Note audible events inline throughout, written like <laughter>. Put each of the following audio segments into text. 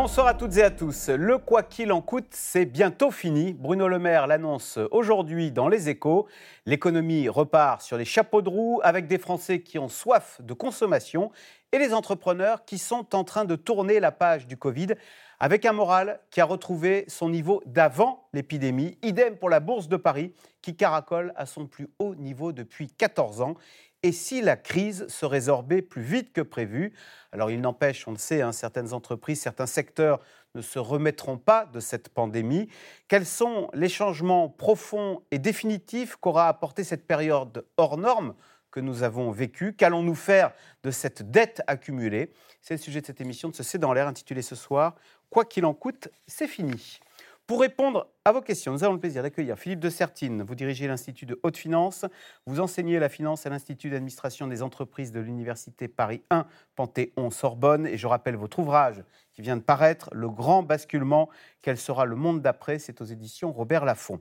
Bonsoir à toutes et à tous. Le quoi qu'il en coûte, c'est bientôt fini. Bruno Le Maire l'annonce aujourd'hui dans Les Échos. L'économie repart sur les chapeaux de roue avec des Français qui ont soif de consommation et les entrepreneurs qui sont en train de tourner la page du Covid avec un moral qui a retrouvé son niveau d'avant l'épidémie. Idem pour la Bourse de Paris qui caracole à son plus haut niveau depuis 14 ans et si la crise se résorbait plus vite que prévu. Alors il n'empêche, on le sait, hein, certaines entreprises, certains secteurs ne se remettront pas de cette pandémie. Quels sont les changements profonds et définitifs qu'aura apporté cette période hors norme que nous avons vécue? Qu'allons-nous faire de cette dette accumulée? C'est le sujet de cette émission de ce C'est dans l'air intitulée ce soir Quoi qu'il en coûte, c'est fini. Pour répondre à vos questions, nous avons le plaisir d'accueillir Philippe de Sertine. Vous dirigez l'Institut de haute finance. Vous enseignez la finance à l'Institut d'administration des entreprises de l'Université Paris 1, Panthéon-Sorbonne. Et je rappelle votre ouvrage qui vient de paraître, Le grand basculement, quel sera le monde d'après? C'est aux éditions Robert Laffont.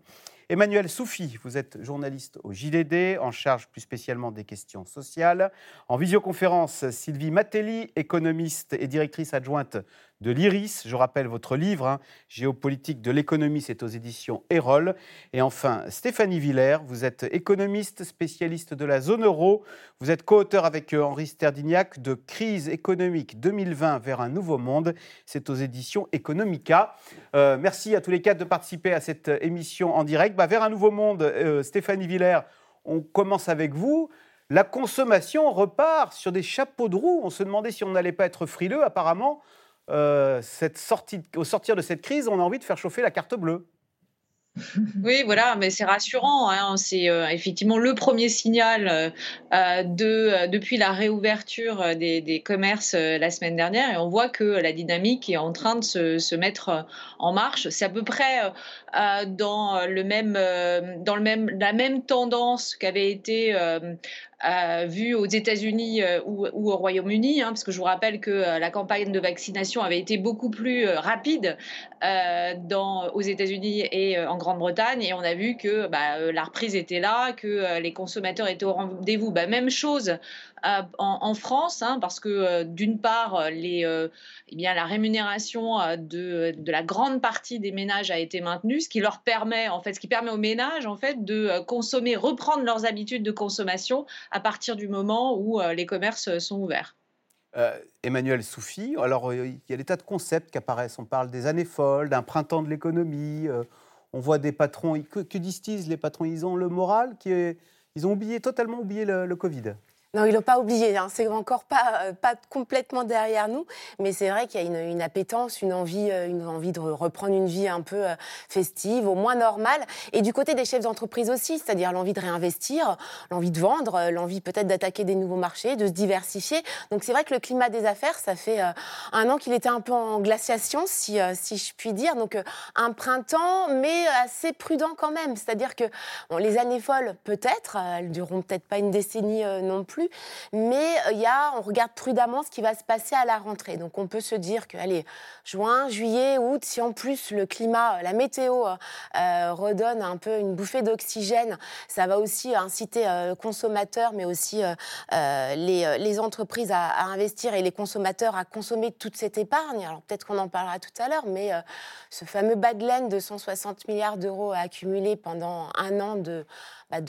Emmanuel Soufi, vous êtes journaliste au JDD, en charge plus spécialement des questions sociales. En visioconférence, Sylvie Matelli, économiste et directrice adjointe de l'IRIS. Je rappelle votre livre, hein, Géopolitique de l'économie, c'est aux éditions Erol. Et enfin, Stéphanie Villers, vous êtes économiste, spécialiste de la zone euro. Vous êtes co-auteur avec euh, Henri Sterdignac de Crise économique 2020 vers un nouveau monde. C'est aux éditions Economica. Euh, merci à tous les quatre de participer à cette émission en direct. Bah, vers un nouveau monde, euh, Stéphanie Villers, on commence avec vous. La consommation repart sur des chapeaux de roue. On se demandait si on n'allait pas être frileux. Apparemment, euh, cette sortie, au sortir de cette crise, on a envie de faire chauffer la carte bleue. <laughs> Oui, voilà, mais c'est rassurant. Hein. C'est euh, effectivement le premier signal euh, de, depuis la réouverture des, commerces la semaine dernière. Et on voit que la dynamique est en train de se, se mettre en marche. C'est à peu près dans, le même, dans le même, la même tendance qu'avait été vu aux États-Unis euh, ou, au Royaume-Uni, hein, parce que je vous rappelle que euh, la campagne de vaccination avait été beaucoup plus euh, rapide dans, aux États-Unis et en Grande-Bretagne, et on a vu que bah, la reprise était là, que les consommateurs étaient au rendez-vous. Bah, même chose en, France, hein, parce que d'une part, les, eh la rémunération de, la grande partie des ménages a été maintenue, ce qui leur permet, en fait, ce qui permet aux ménages en fait de consommer, reprendre leurs habitudes de consommation à partir du moment où les commerces sont ouverts. Emmanuel Soufi, alors il y a des tas de concepts qui apparaissent. On parle des années folles, d'un printemps de l'économie. on voit des patrons. Que, disent les patrons? Ils ont le moral qui est. Ils ont oublié, totalement oublié le Covid. Non, ils l'ont pas oublié. Hein. C'est encore pas, euh, pas complètement derrière nous, mais c'est vrai qu'il y a une, une, appétence, une envie, euh, une envie de reprendre une vie un peu euh, festive, au moins normale. Et du côté des chefs d'entreprise aussi, c'est-à-dire l'envie de réinvestir, l'envie de vendre, l'envie peut-être d'attaquer des nouveaux marchés, de se diversifier. Donc c'est vrai que le climat des affaires, ça fait un an qu'il était un peu en glaciation, si, si je puis dire. Donc un printemps, mais assez prudent quand même. C'est-à-dire que les années folles, peut-être, elles dureront peut-être pas une décennie non plus mais euh, il y a, on regarde prudemment ce qui va se passer à la rentrée. Donc on peut se dire que, allez, juin, juillet, août, si en plus le climat, la météo euh, redonne un peu une bouffée d'oxygène, ça va aussi inciter euh, consommateurs, mais aussi les, les, entreprises à, à, investir et les consommateurs à consommer toute cette épargne. Alors peut-être qu'on en parlera tout à l'heure, mais ce fameux bas de laine de 160 milliards d'euros accumulés pendant un an de bah,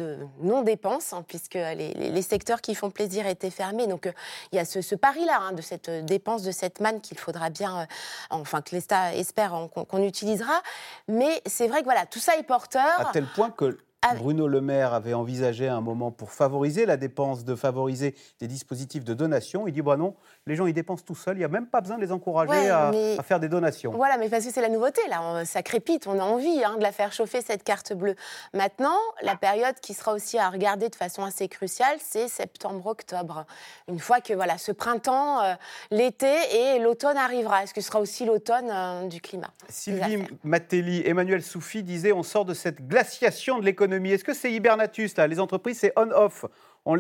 non-dépenses, hein, puisque les, secteurs qui font plaisir étaient fermés. Donc euh, il y a ce, pari-là hein, de cette dépense, de cette manne qu'il faudra bien, euh, enfin que l'État espère qu'on utilisera. Mais c'est vrai que voilà, tout ça est porteur. À tel point que Bruno Le Maire avait envisagé un moment pour favoriser la dépense, de favoriser des dispositifs de donation. Il dit bah non, les gens ils dépensent tout seuls, il n'y a même pas besoin de les encourager à, faire des donations. Voilà, mais parce que c'est la nouveauté là, ça crépite, on a envie hein, de la faire chauffer cette carte bleue. Maintenant, la période qui sera aussi à regarder de façon assez cruciale, c'est septembre-octobre. Une fois que voilà, ce printemps, euh, l'été et l'automne arrivera, est-ce que ce sera aussi l'automne euh, du climat? Sylvie Matelli, Emmanuel Soufi disait on sort de cette glaciation de l'économie est-ce que c'est hibernatus là? Les entreprises, c'est on-off.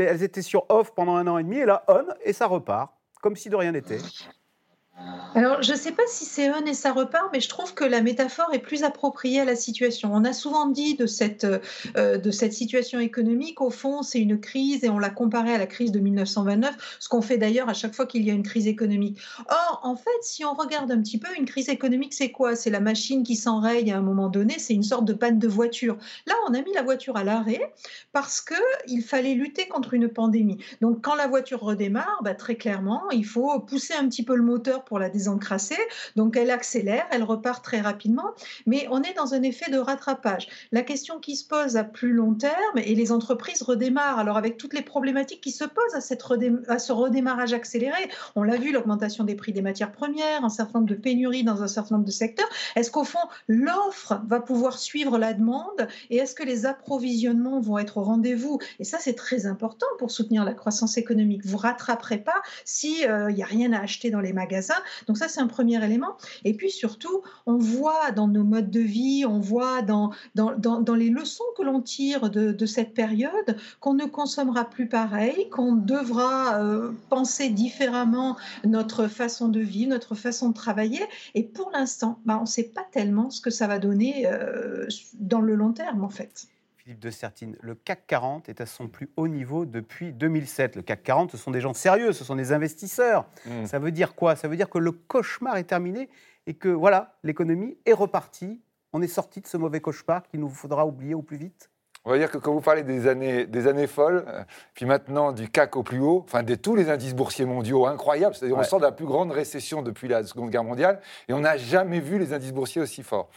elles étaient sur off pendant un an et demi et là on et ça repart, comme si de rien n'était. Alors, je ne sais pas si c'est un et ça repart, mais je trouve que la métaphore est plus appropriée à la situation. On a souvent dit de cette, euh, de cette situation économique, au fond, c'est une crise et on l'a comparée à la crise de 1929, ce qu'on fait d'ailleurs à chaque fois qu'il y a une crise économique. Or, en fait, si on regarde un petit peu, une crise économique, c'est quoi? C'est la machine qui s'enraye à un moment donné, c'est une sorte de panne de voiture. Là, on a mis la voiture à l'arrêt parce qu'il fallait lutter contre une pandémie. Donc, quand la voiture redémarre, bah, très clairement, il faut pousser un petit peu le moteur pour la désencrasser. Donc elle accélère, elle repart très rapidement, mais on est dans un effet de rattrapage. La question qui se pose à plus long terme, et les entreprises redémarrent, alors avec toutes les problématiques qui se posent à, cette à ce redémarrage accéléré, on l'a vu, l'augmentation des prix des matières premières, un certain nombre de pénuries dans un certain nombre de secteurs, est-ce qu'au fond, l'offre va pouvoir suivre la demande et est-ce que les approvisionnements vont être au rendez-vous? Et ça, c'est très important pour soutenir la croissance économique. Vous rattraperez pas s'il euh, n'y a rien à acheter dans les magasins. Donc ça, c'est un premier élément. Et puis surtout, on voit dans nos modes de vie, on voit dans, dans, dans, les leçons que l'on tire de, cette période qu'on ne consommera plus pareil, qu'on devra euh, penser différemment notre façon de vivre, notre façon de travailler. Et pour l'instant, bah, on ne sait pas tellement ce que ça va donner euh, dans le long terme, en fait. Philippe de Sertine, le CAC 40 est à son plus haut niveau depuis 2007. Le CAC 40, ce sont des gens sérieux, ce sont des investisseurs. Hmm. Ça veut dire quoi? Ça veut dire que le cauchemar est terminé et que voilà, l'économie est repartie. On est sorti de ce mauvais cauchemar qu'il nous faudra oublier au plus vite. On va dire que quand vous parlez des années, des années folles, euh, puis maintenant du CAC au plus haut, enfin de tous les indices boursiers mondiaux incroyables, c'est-à-dire on sort de la plus grande récession depuis la Seconde Guerre mondiale et on n'a jamais vu les indices boursiers aussi forts.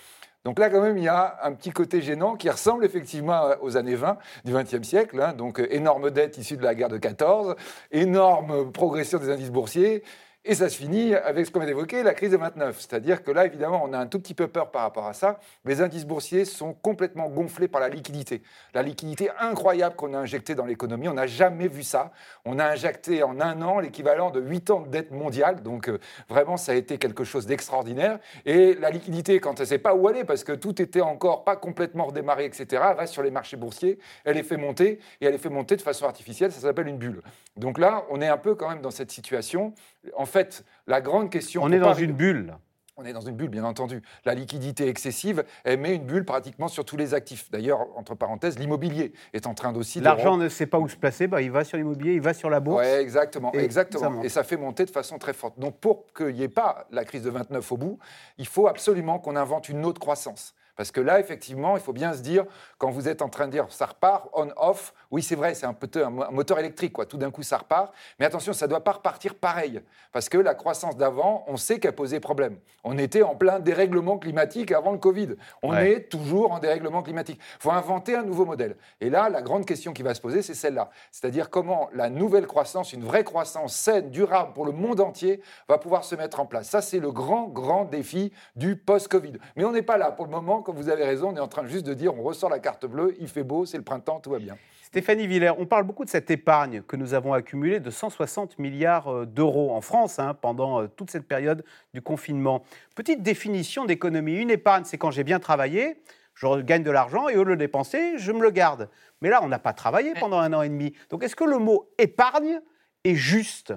Donc là, quand même, il y a un petit côté gênant qui ressemble effectivement aux années 20 du XXe siècle. Hein. donc, énorme dette issue de la guerre de 14, énorme progression des indices boursiers, et ça se finit avec ce qu'on vient d'évoquer, la crise de 29. C'est-à-dire que là, évidemment, on a un tout petit peu peur par rapport à ça. Les indices boursiers sont complètement gonflés par la liquidité. La liquidité incroyable qu'on a injectée dans l'économie, on n'a jamais vu ça. On a injecté en un an l'équivalent de 8 ans de dette mondiale. Donc euh, vraiment, ça a été quelque chose d'extraordinaire. Et la liquidité, quand elle ne sait pas où aller, parce que tout était encore pas complètement redémarré, etc., elle va sur les marchés boursiers, elle est fait monter, et elle est fait monter de façon artificielle, ça s'appelle une bulle. Donc là, on est un peu quand même dans cette situation. En fait, la grande question. On est dans une bulle. On est dans une bulle, bien entendu. La liquidité excessive, elle met une bulle pratiquement sur tous les actifs. D'ailleurs, entre parenthèses, l'immobilier est en train d'aussi. L'argent ne sait pas où se placer, bah, il va sur l'immobilier, il va sur la bourse. Oui, exactement. Et exactement. et ça fait monter de façon très forte. Donc, pour qu'il n'y ait pas la crise de 29 au bout, il faut absolument qu'on invente une autre croissance. Parce que là, effectivement, il faut bien se dire, quand vous êtes en train de dire ça repart, on-off, oui, c'est vrai, c'est un, un, moteur électrique, quoi. tout d'un coup ça repart. Mais attention, ça ne doit pas repartir pareil. Parce que la croissance d'avant, on sait qu'elle posait problème. On était en plein dérèglement climatique avant le Covid. On est toujours en dérèglement climatique. Il faut inventer un nouveau modèle. Et là, la grande question qui va se poser, c'est celle-là. C'est-à-dire comment la nouvelle croissance, une vraie croissance saine, durable pour le monde entier, va pouvoir se mettre en place. Ça, c'est le grand, grand défi du post-Covid. Mais on n'est pas là pour le moment vous avez raison, on est en train juste de dire on ressort la carte bleue, il fait beau, c'est le printemps, tout va bien. Stéphanie Villers, on parle beaucoup de cette épargne que nous avons accumulée de 160 milliards euh, d'euros en France hein, pendant euh, toute cette période du confinement. Petite définition d'économie. Une épargne, c'est quand j'ai bien travaillé, je gagne de l'argent et au lieu de le dépenser, je me le garde. Mais là, on n'a pas travaillé pendant un an et demi. Donc est-ce que le mot épargne est juste?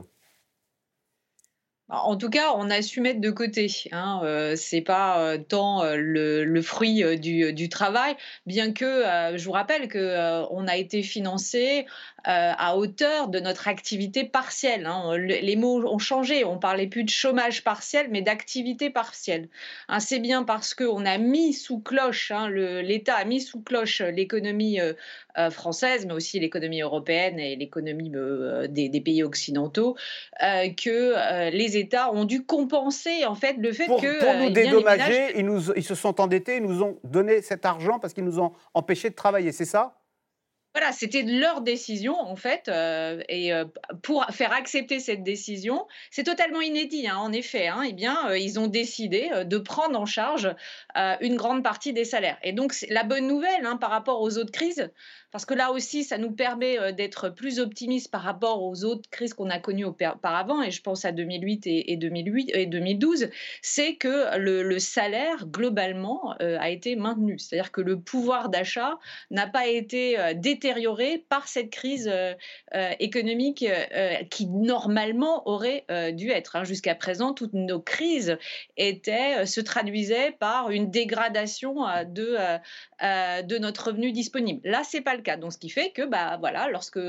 En tout cas, on a su mettre de côté. Hein, euh, c'est pas euh, tant euh, le, fruit du, travail, bien que je vous rappelle que on a été financé à hauteur de notre activité partielle. Hein. Les mots ont changé. On parlait plus de chômage partiel, mais d'activité partielle. Hein, c'est bien parce qu'on a mis sous cloche, l'État a mis sous cloche l'économie française, mais aussi l'économie européenne et l'économie des, des, pays occidentaux, que les États ont dû compenser en fait le fait que pour nous euh, dédommager, ils, nous, ils se sont endettés, ils nous ont donné cet argent parce qu'ils nous ont empêchés de travailler, c'est ça? Voilà, c'était leur décision en fait, euh, et euh, pour faire accepter cette décision, c'est totalement inédit. Hein, en effet, hein, eh bien, ils ont décidé de prendre en charge une grande partie des salaires. Et donc, la bonne nouvelle hein, par rapport aux autres crises, parce que là aussi, ça nous permet euh, d'être plus optimistes par rapport aux autres crises qu'on a connues auparavant, et je pense à 2008 et, 2008, et 2012, c'est que le, salaire, globalement, euh, a été maintenu. C'est-à-dire que le pouvoir d'achat n'a pas été euh, détérioré par cette crise économique qui normalement aurait dû être. Hein. Jusqu'à présent, toutes nos crises étaient, se traduisaient par une dégradation de, de notre revenu disponible. Là, c'est pas le cas. Donc, ce qui fait que, bah, voilà, lorsque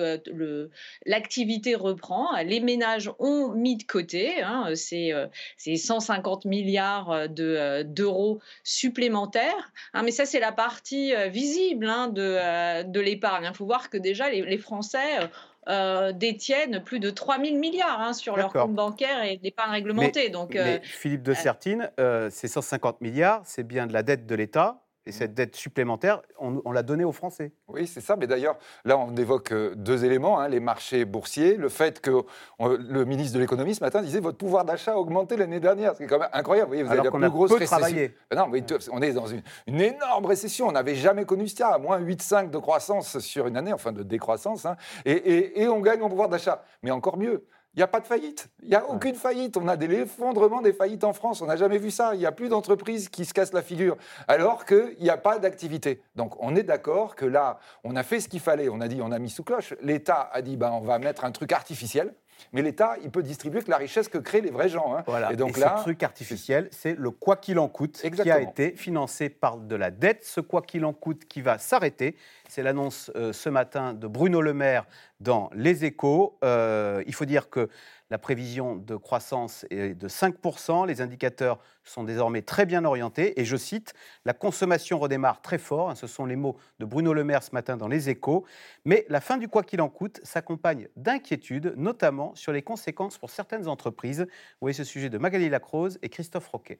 l'activité reprend, les ménages ont mis de côté hein, ces, 150 milliards d'euros supplémentaires. Hein, mais ça, c'est la partie visible hein, de, de l'épargne. Il faut voir que déjà, les, Français euh, détiennent plus de 3 000 milliards hein, sur leur compte bancaire et d'épargne réglementée. Donc, euh, Philippe de Sertine, euh, ces 150 milliards, c'est bien de la dette de l'État et cette dette supplémentaire, on, l'a donnée aux Français. Oui, c'est ça. Mais d'ailleurs, là, on évoque euh, deux éléments hein, les marchés boursiers, le fait que le ministre de l'économie ce matin disait votre pouvoir d'achat a augmenté l'année dernière. C'est quand même incroyable. Vous, voyez, vous Alors avez la plus grosse récession. Ben non, on est dans une, énorme récession. On n'avait jamais connu ça, à moins 8,5 de croissance sur une année, enfin de décroissance, hein, et, et on gagne en pouvoir d'achat. Mais encore mieux, il n'y a pas de faillite. Il n'y a aucune faillite. On a des effondrements des faillites en France. On n'a jamais vu ça. Il n'y a plus d'entreprises qui se cassent la figure. Alors qu'il n'y a pas d'activité. Donc on est d'accord que là, on a fait ce qu'il fallait. On a dit, on a mis sous cloche. L'État a dit, ben, on va mettre un truc artificiel. Mais l'État, il peut distribuer que la richesse que créent les vrais gens. Hein. Voilà. Et donc là, ce truc artificiel, c'est le quoi qu'il en coûte, qui a été financé par de la dette. Ce quoi qu'il en coûte qui va s'arrêter. C'est l'annonce euh, ce matin de Bruno Le Maire dans Les Échos. Euh, il faut dire que la prévision de croissance est de 5%. Les indicateurs sont désormais très bien orientés. Et je cite, la consommation redémarre très fort. Ce sont les mots de Bruno Le Maire ce matin dans Les Échos. Mais la fin du quoi qu'il en coûte s'accompagne d'inquiétudes, notamment sur les conséquences pour certaines entreprises. Vous voyez ce sujet de Magali Lacrose et Christophe Roquet.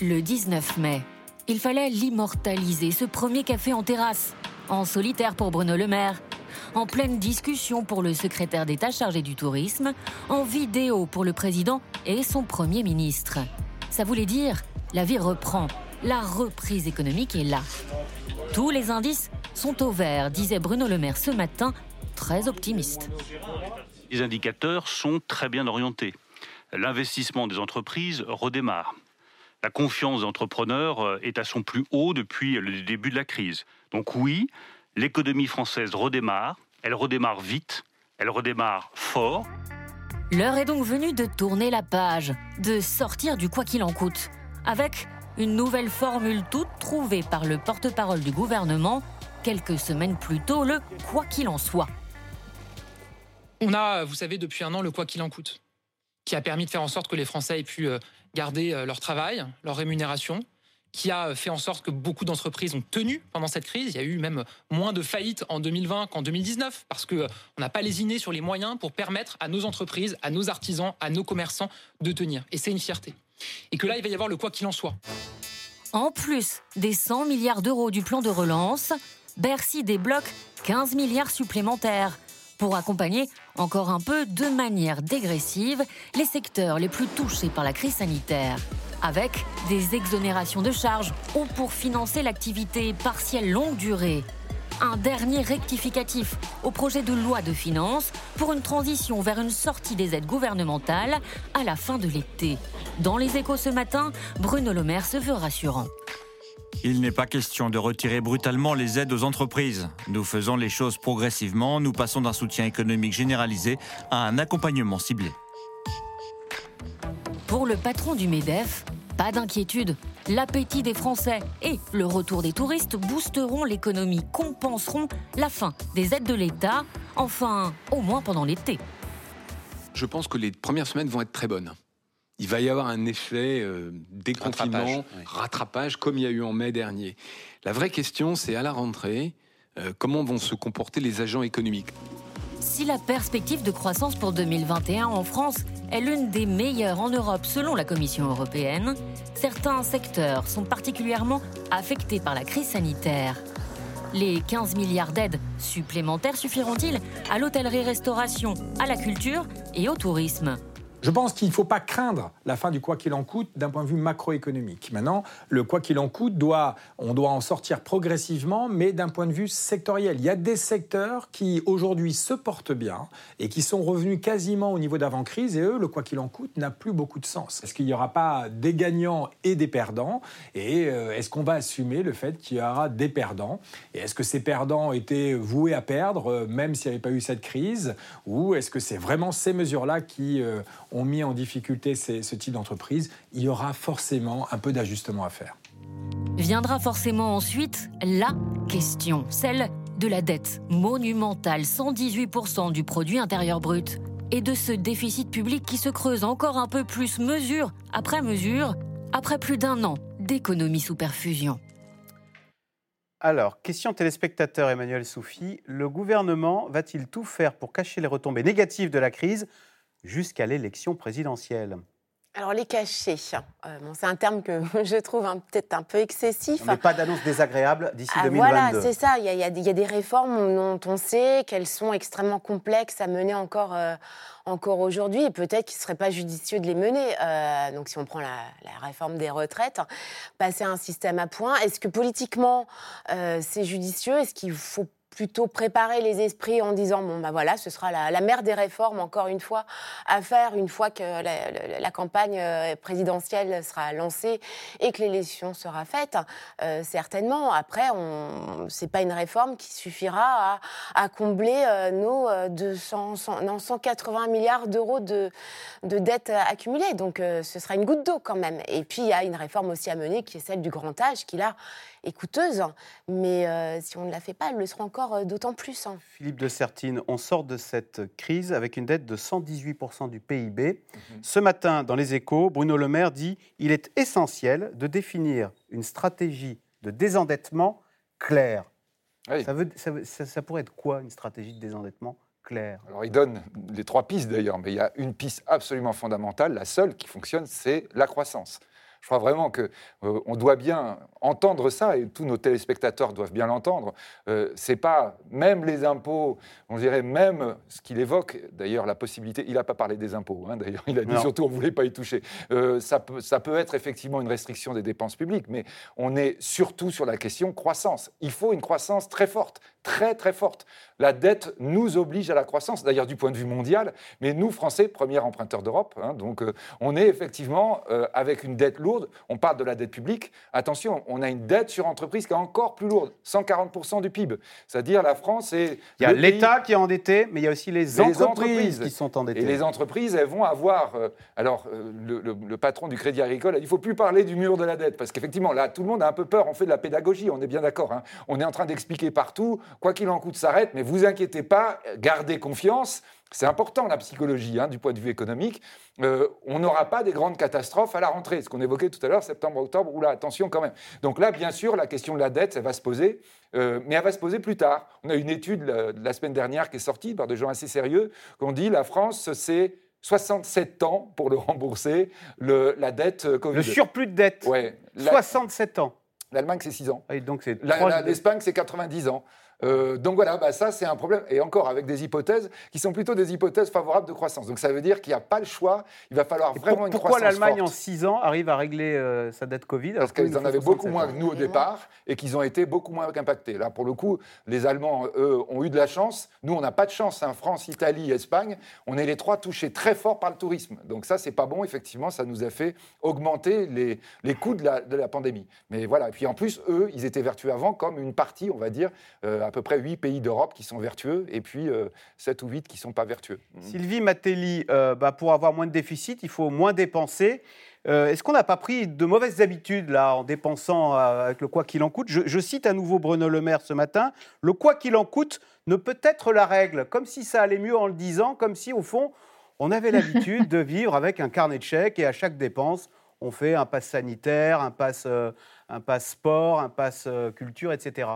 Le 19 mai, il fallait l'immortaliser, ce premier café en terrasse, en solitaire pour Bruno Le Maire, en pleine discussion pour le secrétaire d'État chargé du tourisme, en vidéo pour le président et son Premier ministre. Ça voulait dire, la vie reprend, la reprise économique est là. Tous les indices sont au vert, disait Bruno Le Maire ce matin, très optimiste. Les indicateurs sont très bien orientés. L'investissement des entreprises redémarre. La confiance des entrepreneurs est à son plus haut depuis le début de la crise. Donc oui, l'économie française redémarre, elle redémarre vite, elle redémarre fort. L'heure est donc venue de tourner la page, de sortir du quoi qu'il en coûte, avec une nouvelle formule toute trouvée par le porte-parole du gouvernement quelques semaines plus tôt, le quoi qu'il en soit. On a, vous savez, depuis un an le quoi qu'il en coûte, qui a permis de faire en sorte que les Français aient pu euh, garder euh, leur travail, leur rémunération, qui a fait en sorte que beaucoup d'entreprises ont tenu pendant cette crise. Il y a eu même moins de faillites en 2020 qu'en 2019 parce qu'on n'a pas lésiné sur les moyens pour permettre à nos entreprises, à nos artisans, à nos commerçants de tenir. Et c'est une fierté. Et que là, il va y avoir le quoi qu'il en soit. En plus des 100 milliards d'euros du plan de relance, Bercy débloque 15 milliards supplémentaires pour accompagner encore un peu de manière dégressive les secteurs les plus touchés par la crise sanitaire avec des exonérations de charges ou pour financer l'activité partielle longue durée. Un dernier rectificatif au projet de loi de finances pour une transition vers une sortie des aides gouvernementales à la fin de l'été. Dans les échos ce matin, Bruno Le Maire se veut rassurant. Il n'est pas question de retirer brutalement les aides aux entreprises. Nous faisons les choses progressivement, nous passons d'un soutien économique généralisé à un accompagnement ciblé. Pour le patron du MEDEF, pas d'inquiétude. L'appétit des Français et le retour des touristes boosteront l'économie, compenseront la fin des aides de l'État, enfin, au moins pendant l'été. Je pense que les premières semaines vont être très bonnes. Il va y avoir un effet euh, déconfinement, rattrapage, comme il y a eu en mai dernier. La vraie question, c'est à la rentrée, euh, comment vont se comporter les agents économiques? Si la perspective de croissance pour 2021 en France est l'une des meilleures en Europe selon la Commission européenne, certains secteurs sont particulièrement affectés par la crise sanitaire. Les 15 milliards d'aides supplémentaires suffiront-ils à l'hôtellerie-restauration, à la culture et au tourisme? Je pense qu'il ne faut pas craindre la fin du quoi qu'il en coûte d'un point de vue macroéconomique. Maintenant, le quoi qu'il en coûte, doit, on doit en sortir progressivement, mais d'un point de vue sectoriel. Il y a des secteurs qui aujourd'hui se portent bien et qui sont revenus quasiment au niveau d'avant-crise, et eux, le quoi qu'il en coûte n'a plus beaucoup de sens. Est-ce qu'il n'y aura pas des gagnants et des perdants Et euh, est-ce qu'on va assumer le fait qu'il y aura des perdants Et est-ce que ces perdants étaient voués à perdre, euh, même s'il n'y avait pas eu cette crise Ou est-ce que c'est vraiment ces mesures-là qui euh, ont mis en difficulté ce type d'entreprise, il y aura forcément un peu d'ajustement à faire. Viendra forcément ensuite la question, celle de la dette monumentale, 118% du produit intérieur brut, et de ce déficit public qui se creuse encore un peu plus mesure après mesure, après plus d'un an d'économie sous perfusion. Alors, question téléspectateur Emmanuel Soufi, le gouvernement va-t-il tout faire pour cacher les retombées négatives de la crise jusqu'à l'élection présidentielle alors les cachets, euh, c'est un terme que <laughs> je trouve peut-être un peu excessif. Mais pas d'annonce désagréable d'ici ah, 2022. Voilà, c'est ça. Il y, a, des réformes dont on sait qu'elles sont extrêmement complexes à mener encore, euh, encore aujourd'hui et peut-être qu'il ne serait pas judicieux de les mener. Euh, donc si on prend la, la, réforme des retraites, passer à un système à points, est-ce que politiquement c'est judicieux? Est-ce qu'il faut plutôt préparer les esprits en disant bon bah voilà ce sera la, mère des réformes encore une fois à faire une fois que la, campagne euh, présidentielle sera lancée et que l'élection sera faite euh, certainement. Après on c'est pas une réforme qui suffira à, combler euh, nos 200 180 milliards d'euros de, de dettes accumulées. Donc ce sera une goutte d'eau quand même. Et puis il y a une réforme aussi à mener qui est celle du grand âge qui là est coûteuse, mais euh, si on ne la fait pas, elle le sera encore euh, d'autant plus. Hein. Philippe de Sertine, on sort de cette crise avec une dette de 118% du PIB. Mhm. Ce matin, dans les échos, Bruno Le Maire dit il est essentiel de définir une stratégie de désendettement claire. Ça, veut, ça, pourrait être quoi une stratégie de désendettement claire? Alors il donne les trois pistes d'ailleurs, mais il y a une piste absolument fondamentale, la seule qui fonctionne, c'est la croissance. Je crois vraiment qu'on euh, on doit bien entendre ça, et tous nos téléspectateurs doivent bien l'entendre. Euh, c'est pas, même les impôts, on dirait même ce qu'il évoque, d'ailleurs la possibilité, il n'a pas parlé des impôts, hein, d'ailleurs il a dit surtout on ne voulait pas y toucher. Euh, ça, peut, ça peut être effectivement une restriction des dépenses publiques, mais on est surtout sur la question croissance. Il faut une croissance très forte, très très forte. La dette nous oblige à la croissance, d'ailleurs du point de vue mondial, mais nous, Français, premier emprunteur d'Europe, hein, donc euh, on est effectivement avec une dette lourde on parle de la dette publique. Attention, on a une dette sur entreprise qui est encore plus lourde, 140% du PIB. C'est-à-dire la France est... Il y a l'État qui est endetté, mais il y a aussi les, entreprises, qui sont endettées. Et les entreprises, elles vont avoir... Euh, alors, euh, le, patron du Crédit Agricole a dit, il ne faut plus parler du mur de la dette, parce qu'effectivement, là, tout le monde a un peu peur, on fait de la pédagogie, on est bien d'accord. Hein. On est en train d'expliquer partout, quoi qu'il en coûte, s'arrête, mais vous inquiétez pas, gardez confiance. C'est important la psychologie hein, du point de vue économique. Euh, on n'aura pas des grandes catastrophes à la rentrée, ce qu'on évoquait tout à l'heure, septembre, octobre, ou là, attention quand même. Donc là, bien sûr, la question de la dette, elle va se poser, euh, mais elle va se poser plus tard. On a une étude la, semaine dernière qui est sortie par des gens assez sérieux, qu'on dit la France, c'est 67 ans pour le rembourser, la dette euh, Covid. Le surplus de dette ouais, 67 ans. L'Allemagne, c'est 6 ans. Et donc L'Espagne, c'est 90 ans. Euh, donc voilà, bah ça c'est un problème, et encore avec des hypothèses qui sont plutôt des hypothèses favorables de croissance. Donc ça veut dire qu'il n'y a pas le choix, il va falloir vraiment une croissance Pourquoi l'Allemagne en 6 ans arrive à régler euh, sa dette Covid Parce qu'ils en avaient beaucoup moins que nous au départ, et qu'ils ont été beaucoup moins impactés. Là pour le coup, les Allemands, eux, ont eu de la chance, nous on n'a pas de chance, hein. France, Italie, Espagne, on est les trois touchés très fort par le tourisme. Donc ça c'est pas bon, effectivement, ça nous a fait augmenter les, les coûts de la, de la pandémie. Mais voilà, et puis en plus, eux, ils étaient vertueux avant comme une partie, on va dire, euh, à peu près 8 pays d'Europe qui sont vertueux et puis 7 euh, ou 8 qui ne sont pas vertueux. Mmh. Sylvie Matelli, euh, bah, pour avoir moins de déficit, il faut moins dépenser. Euh, est-ce qu'on n'a pas pris de mauvaises habitudes là en dépensant avec le quoi qu'il en coûte? Je, cite à nouveau Bruno Le Maire ce matin le quoi qu'il en coûte ne peut être la règle, comme si ça allait mieux en le disant, comme si au fond on avait l'habitude de vivre avec un carnet de chèques et à chaque dépense on fait un pass sanitaire, un pass, un pass sport, un pass culture, etc.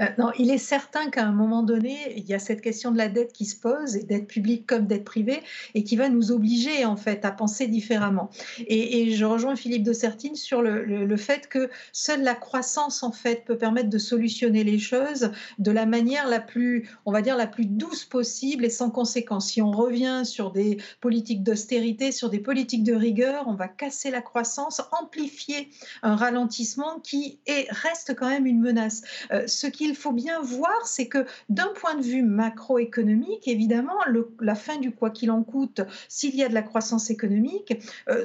euh, non, il est certain qu'à un moment donné, il y a cette question de la dette qui se pose, et dette publique comme dette privée, et qui va nous obliger en fait à penser différemment. Et, je rejoins Philippe de Sertine sur le, fait que seule la croissance en fait peut permettre de solutionner les choses de la manière la plus, on va dire, la plus douce possible et sans conséquence. Si on revient sur des politiques d'austérité, sur des politiques de rigueur, on va casser la croissance, amplifier un ralentissement qui est, reste quand même une menace. Euh, ce qui il faut bien voir, c'est que d'un point de vue macroéconomique, évidemment, la fin du quoi qu'il en coûte, s'il y a de la croissance économique, euh,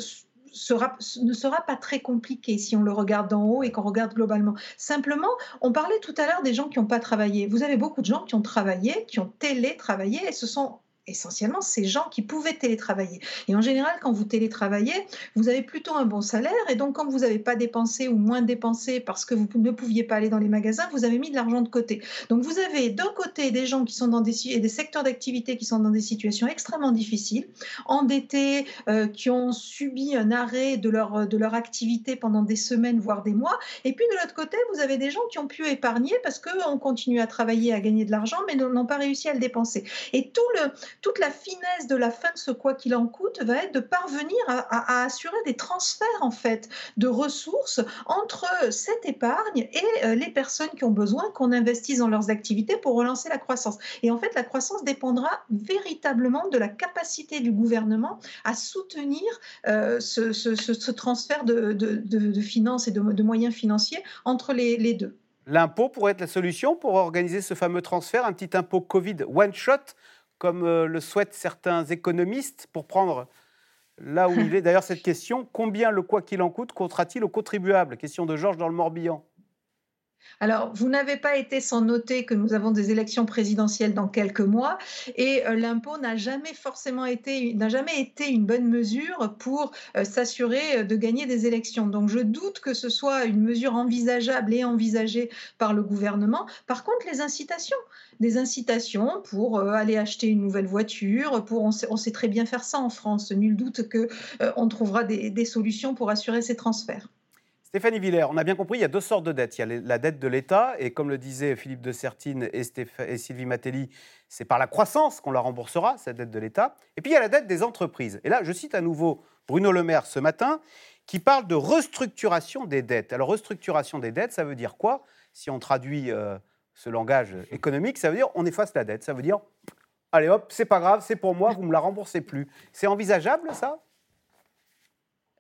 ne sera pas très compliqué si on le regarde d'en haut et qu'on regarde globalement. Simplement, on parlait tout à l'heure des gens qui n'ont pas travaillé. Vous avez beaucoup de gens qui ont travaillé, qui ont télétravaillé, et ce sont essentiellement ces gens qui pouvaient télétravailler. Et en général, quand vous télétravaillez, vous avez plutôt un bon salaire. Et donc, quand vous n'avez pas dépensé ou moins dépensé parce que vous ne pouviez pas aller dans les magasins, vous avez mis de l'argent de côté. Donc, vous avez d'un côté des gens qui sont dans des, et des secteurs d'activité qui sont dans des situations extrêmement difficiles, endettés, euh, qui ont subi un arrêt de leur, de activité pendant des semaines, voire des mois. Et puis, de l'autre côté, vous avez des gens qui ont pu épargner parce qu'on continue à travailler, à gagner de l'argent, mais n'ont pas réussi à le dépenser. Et tout le, toute la finesse de la fin de ce quoi qu'il en coûte va être de parvenir à, assurer des transferts en fait de ressources entre cette épargne et euh, les personnes qui ont besoin qu'on investisse dans leurs activités pour relancer la croissance. Et en fait, la croissance dépendra véritablement de la capacité du gouvernement à soutenir euh, ce, transfert de, finances et de, moyens financiers entre les, les deux. L'impôt pourrait être la solution pour organiser ce fameux transfert, un petit impôt Covid one shot comme euh, le souhaitent certains économistes, pour prendre là où il est. D'ailleurs, cette question, combien le quoi qu'il en coûte comptera-t-il aux contribuables Question de Georges dans le Morbihan. Alors, vous n'avez pas été sans noter que nous avons des élections présidentielles dans quelques mois et euh, l'impôt n'a jamais forcément été, une bonne mesure pour euh, s'assurer euh, de gagner des élections. Donc, je doute que ce soit une mesure envisageable et envisagée par le gouvernement. Par contre, les incitations, des incitations pour aller acheter une nouvelle voiture, on sait, très bien faire ça en France. Nul doute que on trouvera des solutions pour assurer ces transferts. Stéphanie Villers, on a bien compris, il y a deux sortes de dettes. Il y a la dette de l'État, et comme le disaient Philippe de Sertine et, Sylvie Matelli, c'est par la croissance qu'on la remboursera, cette dette de l'État. Et puis il y a la dette des entreprises. Et là, je cite à nouveau Bruno Le Maire ce matin, qui parle de restructuration des dettes. Alors, restructuration des dettes, ça veut dire quoi? Si on traduit euh, ce langage économique, ça veut dire on efface la dette. Ça veut dire, allez hop, c'est pas grave, c'est pour moi, vous me la remboursez plus. C'est envisageable, ça?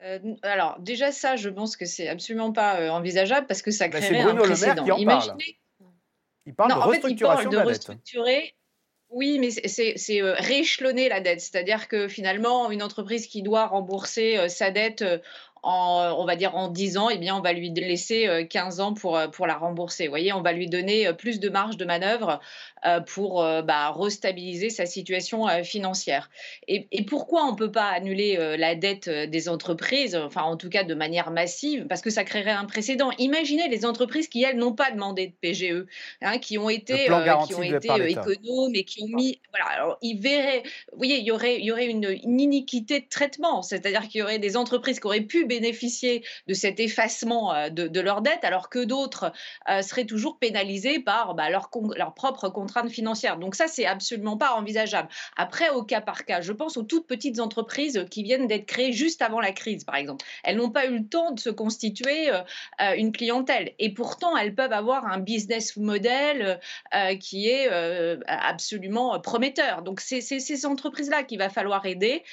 Euh, alors déjà ça, je pense que c'est absolument pas euh, envisageable parce que ça bah, créerait un précédent. Imaginez. Il parle de restructuration de, restructurer. Oui, mais c'est euh, rééchelonner la dette, c'est-à-dire que finalement, une entreprise qui doit rembourser sa dette en, on va dire en 10 ans, eh bien, on va lui laisser 15 ans pour, pour la rembourser. Vous voyez, on va lui donner plus de marge de manœuvre euh, pour euh, bah, restabiliser sa situation euh, financière. Et, pourquoi on ne peut pas annuler la dette des entreprises, enfin en tout cas de manière massive, parce que ça créerait un précédent. Imaginez les entreprises qui, elles, n'ont pas demandé de PGE, hein, qui ont été, qui ont été économes et qui ont mis... Voilà, alors ils verraient, vous voyez, il y aurait, il y aurait une, iniquité de traitement, c'est-à-dire qu'il y aurait des entreprises qui auraient pu bénéficier de cet effacement de, de leur dette, alors que d'autres seraient toujours pénalisées par bah, leur, leur propre contrat financière. Donc ça, c'est absolument pas envisageable. Après, au cas par cas, je pense aux toutes petites entreprises qui viennent d'être créées juste avant la crise, par exemple. Elles n'ont pas eu le temps de se constituer euh, euh, une clientèle. Et pourtant, elles peuvent avoir un business model euh, qui est absolument prometteur. Donc c'est ces entreprises-là qu'il va falloir aider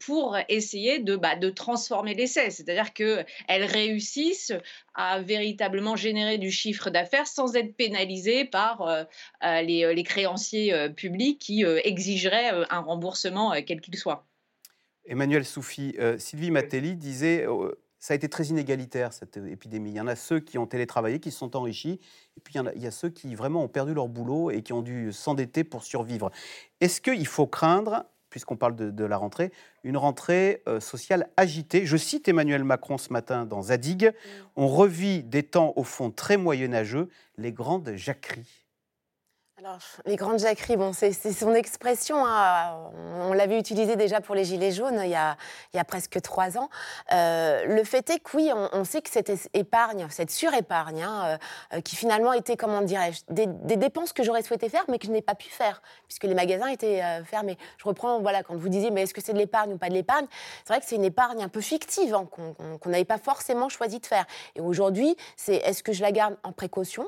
pour essayer de, bah, de transformer l'essai. C'est-à-dire qu'elles réussissent à véritablement générer du chiffre d'affaires sans être pénalisées par euh, euh, les, euh, les, créanciers publics qui exigeraient un remboursement quel qu'il soit. Emmanuel Soufi, Sylvie Matelli disait ça a été très inégalitaire cette épidémie. Il y en a ceux qui ont télétravaillé, qui se sont enrichis, et puis il y, en il y a ceux qui vraiment ont perdu leur boulot et qui ont dû s'endetter pour survivre. Est-ce qu'il faut craindre puisqu'on parle de, la rentrée, une rentrée euh, sociale agitée. Je cite Emmanuel Macron ce matin dans Zadig. Mm. On revit des temps au fond très moyenâgeux, les grandes jacqueries. Alors, les grandes jacqueries, bon, c'est son expression. Hein. On, l'avait utilisée déjà pour les Gilets jaunes il y a, presque trois ans. Euh, le fait est que oui, on, sait que cette épargne, cette surépargne, hein, euh, qui finalement était, comment dirais-je, des, dépenses que j'aurais souhaité faire, mais que je n'ai pas pu faire, puisque les magasins étaient euh, fermés. Je reprends, voilà, quand vous disiez, mais est-ce que c'est de l'épargne ou pas de l'épargne? C'est vrai que c'est une épargne un peu fictive, hein, qu'on n'avait pas forcément choisi de faire. Et aujourd'hui, c'est est-ce que je la garde en précaution?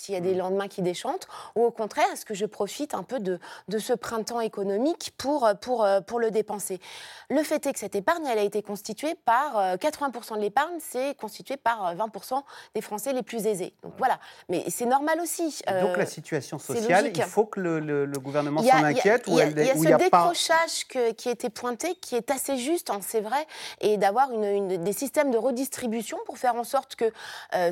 S'il y a des mm. lendemains qui déchantent, ou au contraire, est-ce que je profite un peu de, de ce printemps économique pour, pour, euh, pour le dépenser? Le fait est que cette épargne, elle a été constituée par 80% euh, de l'épargne, c'est constitué par 20% euh, des Français les plus aisés. Donc voilà, mais c'est normal aussi. donc la situation sociale, il faut que le, le, gouvernement s'en inquiète Il y a, il y a, ce décrochage que, qui a été pointé, qui est assez juste, hein, c'est vrai, et d'avoir une, des systèmes de redistribution pour faire en sorte que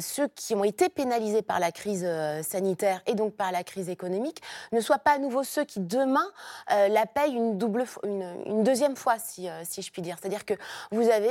ceux qui ont été pénalisés par la crise euh, sanitaire et donc par la crise économique ne soient pas à nouveau ceux qui demain euh, la payent une, double, une, deuxième fois, si, euh, si, je puis dire. C'est-à-dire que vous avez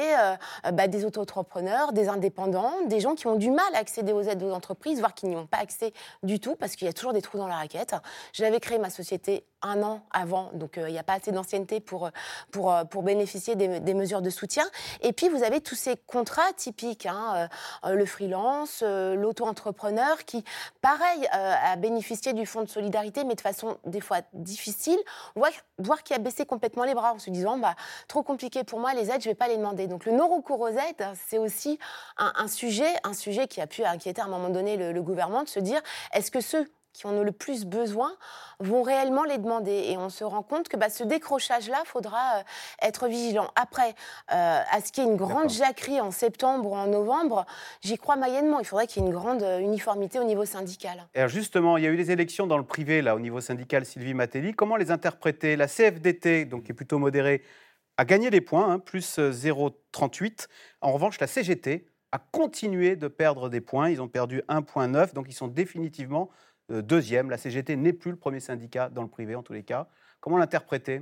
bah, des auto-entrepreneurs, des indépendants, des gens qui ont du mal à accéder aux aides aux entreprises, voire qui n'y ont pas accès du tout parce qu'il y a toujours des trous dans la raquette. J'avais créé ma société un an avant, donc il n'y a pas assez d'ancienneté pour, pour, pour bénéficier des, mesures de soutien. Et puis vous avez tous ces contrats typiques, hein, le freelance, l'auto-entrepreneur qui pareil, euh, à bénéficier du fonds de solidarité, mais de façon des fois difficile, voire, voir qui a baissé complètement les bras en se disant bah, trop compliqué pour moi, les aides, je ne vais pas les demander. Donc le non-recours aux aides, c'est aussi un, sujet, un sujet qui a pu inquiéter à un moment donné le gouvernement, de se dire est-ce que ceux qui en ont le plus besoin vont réellement les demander. Et on se rend compte que bah, ce décrochage-là, il faudra euh, être vigilant. Après, euh, à ce qu'il y ait une grande jacquerie en septembre ou en novembre, j'y crois moyennement. Il faudrait qu'il y ait une grande euh, uniformité au niveau syndical. Alors justement, il y a eu des élections dans le privé, là, au niveau syndical, Sylvie Matelli. Comment les interpréter? La CFDT, donc, qui est plutôt modérée, a gagné des points, hein, plus 0,38. En revanche, la CGT a continué de perdre des points. Ils ont perdu 1,9, donc ils sont définitivement deuxième. La CGT n'est plus le premier syndicat dans le privé, en tous les cas. Comment l'interpréter?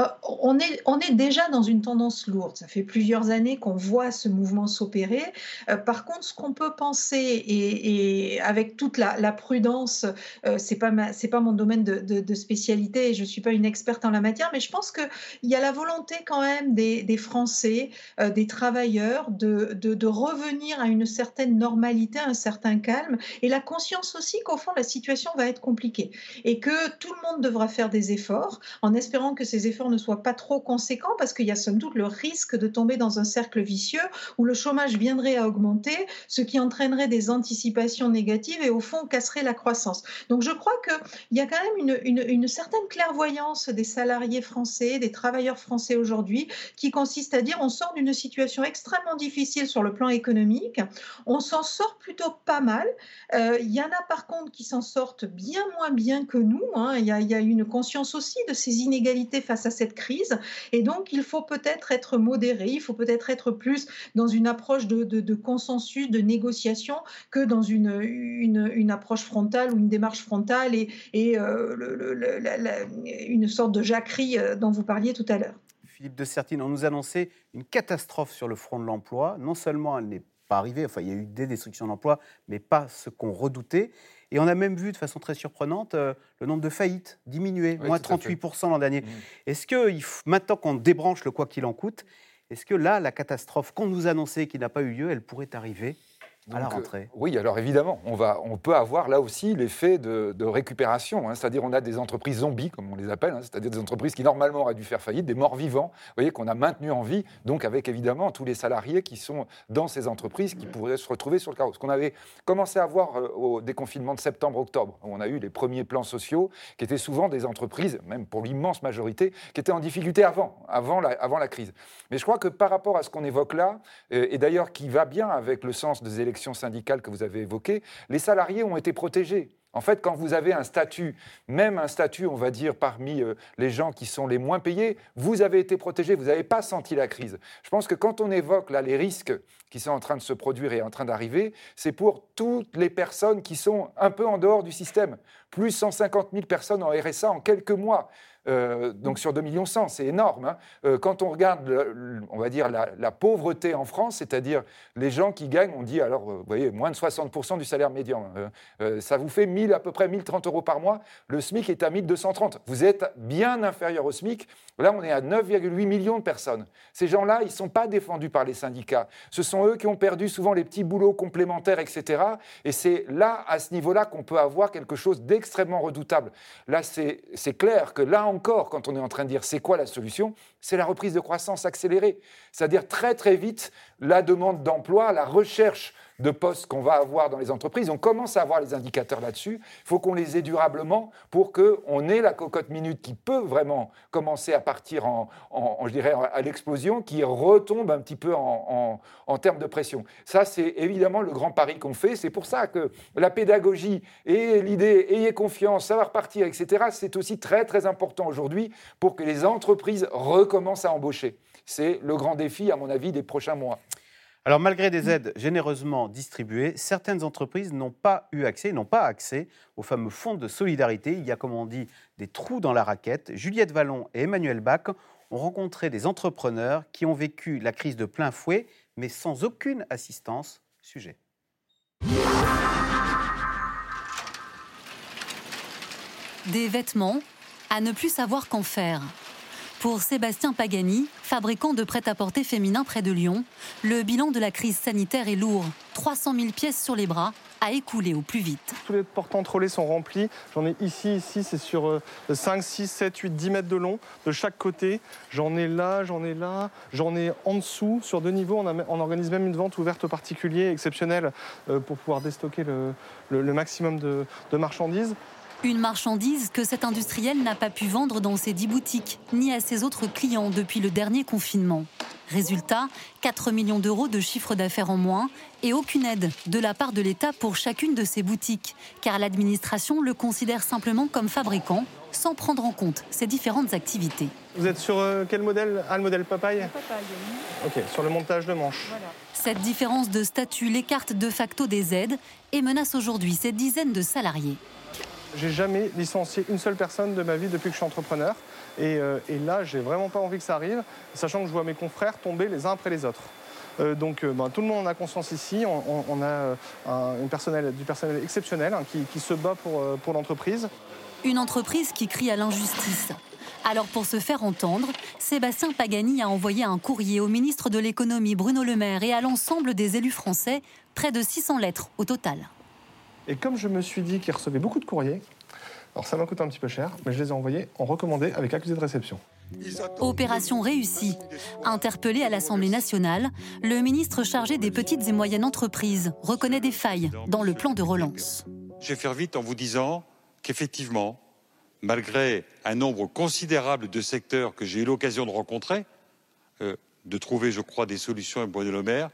Euh, on est, on est déjà dans une tendance lourde. Ça fait plusieurs années qu'on voit ce mouvement s'opérer. Euh, par contre, ce qu'on peut penser, et, avec toute la, prudence, euh, c'est pas c'est pas mon domaine de, spécialité et je suis pas une experte en la matière, mais je pense qu'il y a la volonté quand même des, Français, des travailleurs, de, de, revenir à une certaine normalité, un certain calme, et la conscience aussi qu'au fond la situation va être compliquée et que tout le monde devra faire des efforts, en espérant que ces efforts ne soit pas trop conséquent parce qu'il y a somme toute le risque de tomber dans un cercle vicieux où le chômage viendrait à augmenter, ce qui entraînerait des anticipations négatives et au fond casserait la croissance. Donc je crois qu'il y a quand même une, certaine clairvoyance des salariés français, des travailleurs français aujourd'hui, qui consiste à dire on sort d'une situation extrêmement difficile sur le plan économique, on s'en sort plutôt pas mal. Euh, il y en a par contre qui s'en sortent bien moins bien que nous. Hein. Y il y a une conscience aussi de ces inégalités face à cette crise. Et donc, il faut peut-être être modéré, il faut peut-être être plus dans une approche de, consensus, de négociation, que dans une, une, approche frontale ou une démarche frontale et, euh, une sorte de jacquerie euh, dont vous parliez tout à l'heure. Philippe de Sertine, on nous annonçait une catastrophe sur le front de l'emploi. Non seulement elle n'est pas arrivée, enfin il y a eu des destructions d'emplois, mais pas ce qu'on redoutait. Et on a même vu de façon très surprenante euh, le nombre de faillites diminuer, moins 38% l'an dernier. Mmh. Est-ce que maintenant qu'on débranche le quoi qu'il en coûte, est-ce que là, la catastrophe qu'on nous annonçait qui n'a pas eu lieu, elle pourrait arriver? À la euh, oui, alors évidemment, on, va, on peut avoir là aussi l'effet de, récupération, hein. c'est-à-dire on a des entreprises zombies, comme on les appelle, hein, c'est-à-dire des entreprises qui normalement auraient dû faire faillite, des morts vivants, vous voyez, qu'on a maintenu en vie, donc avec évidemment tous les salariés qui sont dans ces entreprises qui pourraient se retrouver sur le carreau. Ce qu'on avait commencé à voir euh, au déconfinement de septembre-octobre, où on a eu les premiers plans sociaux, qui étaient souvent des entreprises, même pour l'immense majorité, qui étaient en difficulté avant, avant la, avant la crise. Mais je crois que par rapport à ce qu'on évoque là, euh, et d'ailleurs qui va bien avec le sens des élections, syndicale que vous avez évoquée, les salariés ont été protégés. En fait, quand vous avez un statut, même un statut, on va dire, parmi euh, les gens qui sont les moins payés, vous avez été protégés, vous n'avez pas senti la crise. Je pense que quand on évoque là les risques qui sont en train de se produire et en train d'arriver, c'est pour toutes les personnes qui sont un peu en dehors du système. Plus 150 000 personnes en RSA en quelques mois. Euh, donc sur 2 millions 100, c'est énorme. Hein. Euh, quand on regarde, on va dire, la, pauvreté en France, c'est-à-dire les gens qui gagnent, on dit, alors, vous voyez, moins de 60% du salaire médian. ça vous fait 1000, à peu près 1030 euros par mois. Le SMIC est à 1230. Vous êtes bien inférieur au SMIC. Là, on est à 9,8 millions de personnes. Ces gens-là, ils ne sont pas défendus par les syndicats. Ce sont eux qui ont perdu souvent les petits boulots complémentaires, etc. Et c'est là, à ce niveau-là, qu'on peut avoir quelque chose d'extrêmement redoutable. Là, c'est clair que là encore, quand on est en train de dire c'est quoi la solution, c'est la reprise de croissance accélérée. C'est-à-dire très très vite, la demande d'emploi, la recherche de postes qu'on va avoir dans les entreprises. On commence à avoir les indicateurs là-dessus. Il faut qu'on les ait durablement pour qu'on ait la cocotte minute qui peut vraiment commencer à partir en, je dirais, à l'explosion, qui retombe un petit peu en, en termes de pression. Ça, c'est évidemment le grand pari qu'on fait. C'est pour ça que la pédagogie et l'idée, ayez confiance, savoir partir, etc., c'est aussi très très important aujourd'hui pour que les entreprises recommencent à embaucher. C'est le grand défi, à mon avis, des prochains mois. Alors malgré des aides généreusement distribuées, certaines entreprises n'ont pas eu accès, n'ont pas accès au fameux fonds de solidarité. Il y a, comme on dit, des trous dans la raquette. Juliette Vallon et Emmanuel Bach ont rencontré des entrepreneurs qui ont vécu la crise de plein fouet, mais sans aucune assistance. Sujet. Des vêtements à ne plus savoir qu'en faire. Pour Sébastien Pagani, fabricant de prêt-à-porter féminin près de Lyon, le bilan de la crise sanitaire est lourd. 300 000 pièces sur les bras à écouler au plus vite. Tous les portants trollés sont remplis. J'en ai ici, ici, c'est sur 5, 6, 7, 8, 10 mètres de long de chaque côté. J'en ai là, j'en ai là, j'en ai en dessous, sur deux niveaux. On, organise même une vente ouverte aux particuliers exceptionnelle euh, pour pouvoir déstocker le, maximum de marchandises. Une marchandise que cet industriel n'a pas pu vendre dans ses dix boutiques, ni à ses autres clients depuis le dernier confinement. Résultat, 4 millions d'euros de chiffre d'affaires en moins et aucune aide de la part de l'État pour chacune de ses boutiques, car l'administration le considère simplement comme fabricant, sans prendre en compte ses différentes activités. Vous êtes sur euh, quel modèle? Ah, le modèle papaye? Papaye. Ok, sur le montage de manches. Cette différence de statut l'écarte de facto des aides et menace aujourd'hui ces dizaines de salariés. J'ai jamais licencié une seule personne de ma vie depuis que je suis entrepreneur. Et, euh, et là, j'ai vraiment pas envie que ça arrive, sachant que je vois mes confrères tomber les uns après les autres. Euh, donc euh, ben, tout le monde en a conscience ici. On, a un, personnel, du personnel exceptionnel hein, qui, se bat pour, pour l'entreprise. Une entreprise qui crie à l'injustice. Alors pour se faire entendre, Sébastien Pagani a envoyé un courrier au ministre de l'économie Bruno Le Maire et à l'ensemble des élus français, près de 600 lettres au total. Et comme je me suis dit qu'il recevait beaucoup de courriers, alors ça m'a coûté un petit peu cher, mais je les ai envoyés en recommandé avec accusé de réception. Opération réussie. Interpellé à l'Assemblée nationale, le ministre chargé des petites et moyennes entreprises reconnaît des failles dans le plan de relance. Je vais faire vite en vous disant qu'effectivement, malgré un nombre considérable de secteurs que j'ai eu l'occasion de rencontrer, euh, de trouver, je crois, des solutions à Bruno Le Maire,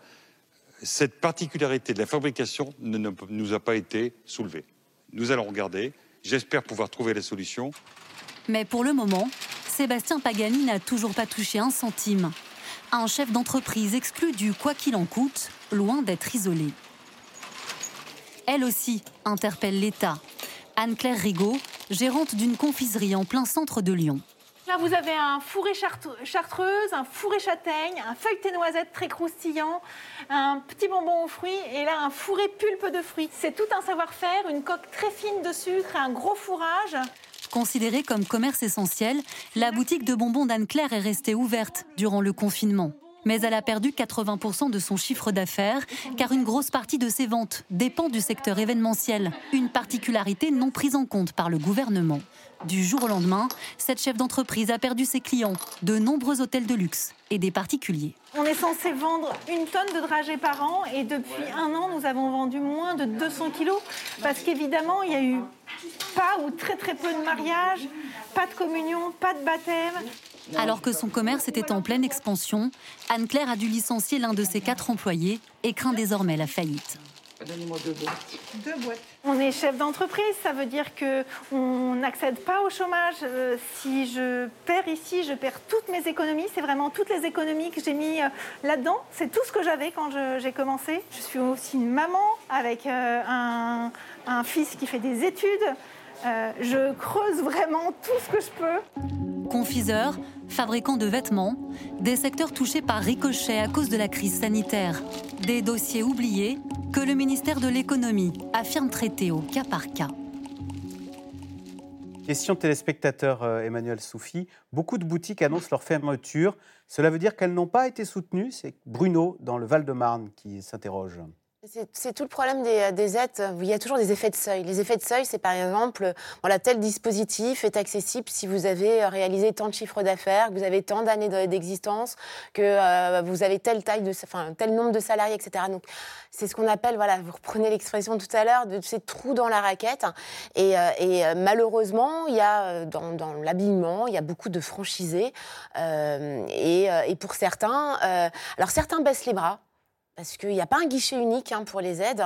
cette particularité de la fabrication ne, nous a pas été soulevée. Nous allons regarder. J'espère pouvoir trouver la solution. Mais pour le moment, Sébastien Pagani n'a toujours pas touché un centime. Un chef d'entreprise exclu du quoi qu'il en coûte, loin d'être isolé. Elle aussi interpelle l'État. Anne-Claire Rigaud, gérante d'une confiserie en plein centre de Lyon. Là, vous avez un fourré chartreuse, un fourré châtaigne, un feuilleté noisette très croustillant, un petit bonbon aux fruits et là, un fourré pulpe de fruits. C'est tout un savoir-faire, une coque très fine de sucre, un gros fourrage. Considérée comme commerce essentiel, la boutique de bonbons d'Anne-Claire est restée ouverte durant le confinement. Mais elle a perdu 80% de son chiffre d'affaires car une grosse partie de ses ventes dépend du secteur événementiel, une particularité non prise en compte par le gouvernement. Du jour au lendemain, cette chef d'entreprise a perdu ses clients, de nombreux hôtels de luxe et des particuliers. On est censé vendre une tonne de dragées par an et depuis un an, nous avons vendu moins de 200 kilos parce qu'évidemment, il y a eu pas ou très très peu de mariages, pas de communion, pas de baptême. Alors que son commerce était en pleine expansion, Anne-Claire a dû licencier l'un de ses quatre employés et craint désormais la faillite. Donnez-moi deux boîtes. Deux boîtes. On est chef d'entreprise, ça veut dire qu'on n'accède pas au chômage. Euh, si je perds ici, je perds toutes mes économies. C'est vraiment toutes les économies que j'ai mis euh, là-dedans. C'est tout ce que j'avais quand j'ai commencé. Je suis aussi une maman avec euh, un, un, fils qui fait des études. Euh, je creuse vraiment tout ce que je peux. Confiseurs, fabricants de vêtements, des secteurs touchés par ricochet à cause de la crise sanitaire. Des dossiers oubliés que le ministère de l'économie affirme traiter au cas par cas. Question téléspectateur euh, Emmanuel Soufi. Beaucoup de boutiques annoncent leur fermeture. Cela veut dire qu'elles n'ont pas été soutenues C'est Bruno, dans le Val-de-Marne, qui s'interroge. C'est tout le problème des, aides. Il y a toujours des effets de seuil. Les effets de seuil, c'est par exemple, voilà, tel dispositif est accessible si vous avez réalisé tant de chiffres d'affaires, que vous avez tant d'années d'existence, que euh, vous avez telle taille de, enfin, tel nombre de salariés, etc. Donc, c'est ce qu'on appelle, voilà, vous reprenez l'expression tout à l'heure, de ces trous dans la raquette. Et, euh, euh, malheureusement, il y a dans, l'habillement, il y a beaucoup de franchisés. et, et, pour certains, alors certains baissent les bras parce qu'il n'y a pas un guichet unique hein, pour les aides.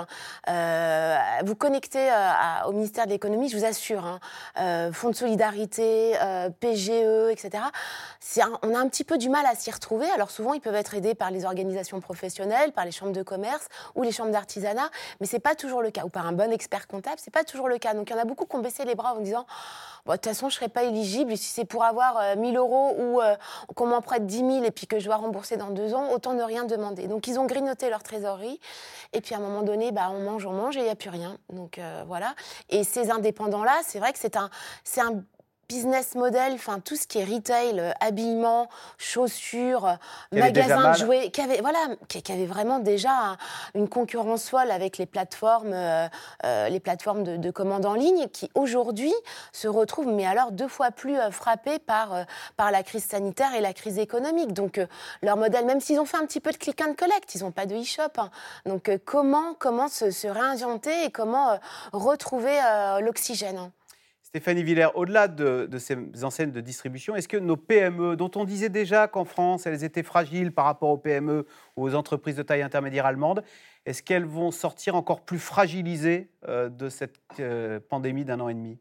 Euh, vous connectez euh, au ministère de l'économie, je vous assure, hein, euh, Fonds de solidarité, PGE, etc. on a un petit peu du mal à s'y retrouver. Alors souvent, ils peuvent être aidés par les organisations professionnelles, par les chambres de commerce ou les chambres d'artisanat, mais c'est pas toujours le cas. Ou par un bon expert comptable, c'est pas toujours le cas. Donc il y en a beaucoup qui ont baissé les bras en disant de toute façon, je serai pas éligible. Si c'est pour avoir 1000 euros ou qu'on m'en prête 10 000 et puis que je dois rembourser dans deux ans, autant ne rien demander. Donc ils ont grignoté leur trésorerie. Et puis à un moment donné, bah, on mange, on mange et il n'y a plus rien. Donc euh, voilà. Et ces indépendants-là, c'est vrai que c'est un, c'est un business model, enfin tout ce qui est retail, euh, habillement, chaussures, euh, magasins de jouets, qui avait voilà, qui, avait vraiment déjà une concurrence folle avec les plateformes, euh, les plateformes de, de commandes en ligne, qui aujourd'hui se retrouvent, mais alors deux fois plus frappés par par la crise sanitaire et la crise économique. Donc leur modèle, même s'ils ont fait un petit peu de click and collect, ils n'ont pas de e-shop. Hein. Donc comment comment se, se, réinventer et comment retrouver l'oxygène. Stéphanie Villers, au-delà de, ces enseignes de distribution, est-ce que nos PME, dont on disait déjà qu'en France, elles étaient fragiles par rapport aux PME ou aux entreprises de taille intermédiaire allemandes, est-ce qu'elles vont sortir encore plus fragilisées euh, de cette euh, pandémie d'un an et demi?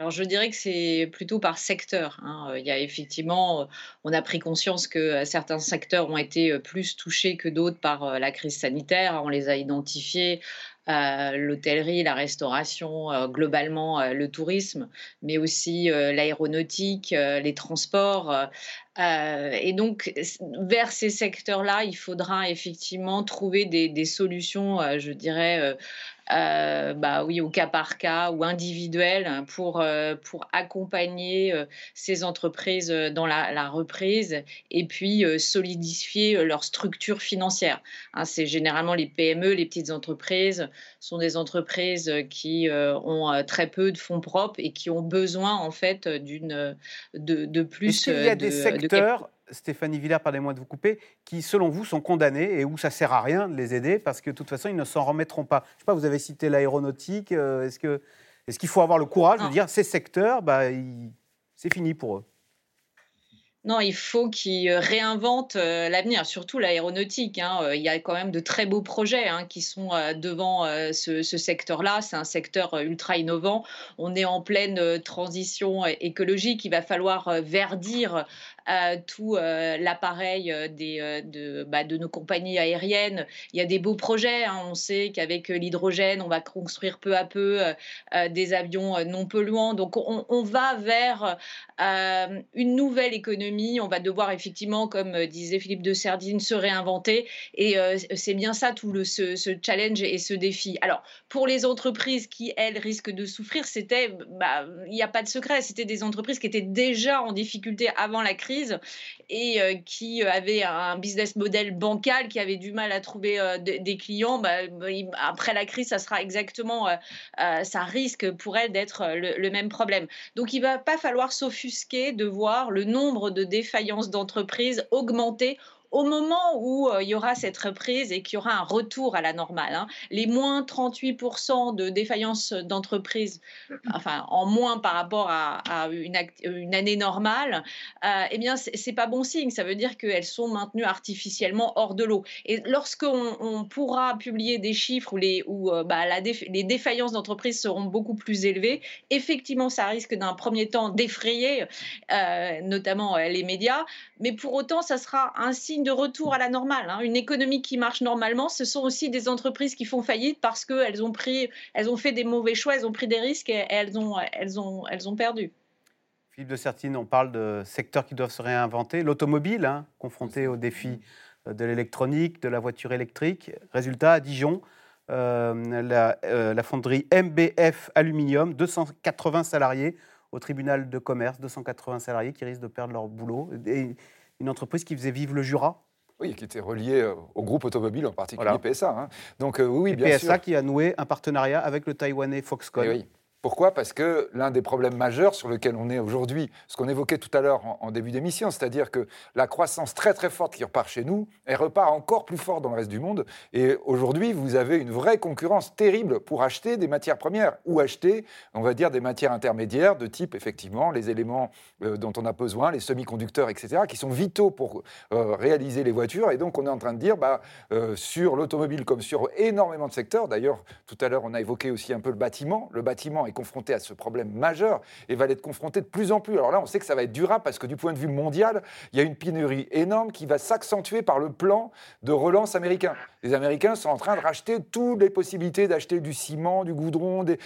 Alors je dirais que c'est plutôt par secteur. Hein. Il y a effectivement, on a pris conscience que certains secteurs ont été plus touchés que d'autres par euh, la crise sanitaire. On les a identifiés euh, l'hôtellerie, la restauration, euh, globalement euh, le tourisme, mais aussi l'aéronautique, les transports. et donc, vers ces secteurs-là, il faudra effectivement trouver des solutions, je dirais, euh, bah oui, au cas par cas ou individuel pour, euh, pour accompagner euh, ces entreprises dans la, reprise et puis solidifier leur structure financière. Hein, c'est généralement les PME, les petites entreprises, sont des entreprises qui ont très peu de fonds propres et qui ont besoin en fait d'une de, de, plus. il y a des secteurs Stéphanie Villard, pardonnez-moi de vous couper, qui, selon vous, sont condamnés et où ça sert à rien de les aider parce que de toute façon, ils ne s'en remettront pas. Je sais pas, vous avez cité l'aéronautique. Euh, est-ce que est-ce qu'il faut avoir le courage de dire ces secteurs, bah, c'est fini pour eux non, il faut qu'ils euh, réinventent euh, l'avenir, surtout l'aéronautique. Hein. Il y a quand même de très beaux projets hein, qui sont devant ce, ce secteur-là. C'est un secteur ultra innovant. On est en pleine transition écologique. Il va falloir verdir tout euh, l'appareil euh, euh, de, bah, de nos compagnies aériennes. Il y a des beaux projets. Hein. On sait qu'avec l'hydrogène, on va construire peu à peu des avions non polluants. Donc on, va vers une nouvelle économie. On va devoir effectivement, comme disait Philippe de Serdine, se réinventer. Et c'est bien ça tout le, ce, challenge et ce défi. Alors pour les entreprises qui, elles, risquent de souffrir, c'était, bah, il n'y a pas de secret, c'était des entreprises qui étaient déjà en difficulté avant la crise et euh, qui avait un business model bancal, qui avait du mal à trouver euh, des clients, bah, bah, après la crise, ça sera exactement, euh, ça risque pour elle d'être le, même problème. Donc il va pas falloir s'offusquer de voir le nombre de défaillances d'entreprises augmenter au moment où euh, il y aura cette reprise et qu'il y aura un retour à la normale, hein, les moins 38% de défaillance d'entreprise, enfin en moins par rapport à, une, année normale, euh, eh bien c'est pas bon signe. Ça veut dire qu'elles sont maintenues artificiellement hors de l'eau. Et lorsqu'on on pourra publier des chiffres où les, où, euh, bah, les défaillances d'entreprise seront beaucoup plus élevées, effectivement ça risque d'un premier temps d'effrayer, notamment les médias, mais pour autant ça sera un signe signe de retour à la normale. Hein. Une économie qui marche normalement, ce sont aussi des entreprises qui font faillite parce qu'elles ont pris, elles ont fait des mauvais choix, elles ont pris des risques et elles ont, elles ont, elles ont perdu. Philippe de Sertine, on parle de secteurs qui doivent se réinventer. L'automobile, hein, confronté aux défis de l'électronique, de la voiture électrique. Résultat, à Dijon, euh, la, euh, la, fonderie MBF Aluminium, 280 salariés au tribunal de commerce, 280 salariés qui risquent de perdre leur boulot. Et une entreprise qui faisait vivre le Jura oui, qui était reliée euh, au groupe automobile, en particulier PSA. Hein. Donc oui, bien PSA qui a noué un partenariat avec le Taïwanais Foxconn. oui. Pourquoi? Parce que l'un des problèmes majeurs sur lequel on est aujourd'hui, ce qu'on évoquait tout à l'heure en, début d'émission, c'est-à-dire que la croissance très très forte qui repart chez nous, elle repart encore plus fort dans le reste du monde. Et aujourd'hui, vous avez une vraie concurrence terrible pour acheter des matières premières ou acheter, on va dire, des matières intermédiaires de type, effectivement, les éléments euh, dont on a besoin, les semi-conducteurs, etc., qui sont vitaux pour euh, réaliser les voitures. Et donc, on est en train de dire, bah, euh, sur l'automobile comme sur énormément de secteurs, d'ailleurs, tout à l'heure, on a évoqué aussi un peu le bâtiment. Le bâtiment confronté à ce problème majeur et va l'être confronté de plus en plus. Alors là, on sait que ça va être durable parce que du point de vue mondial, il y a une pénurie énorme qui va s'accentuer par le plan de relance américain. Les Américains sont en train de racheter toutes les possibilités d'acheter du ciment, du goudron, des,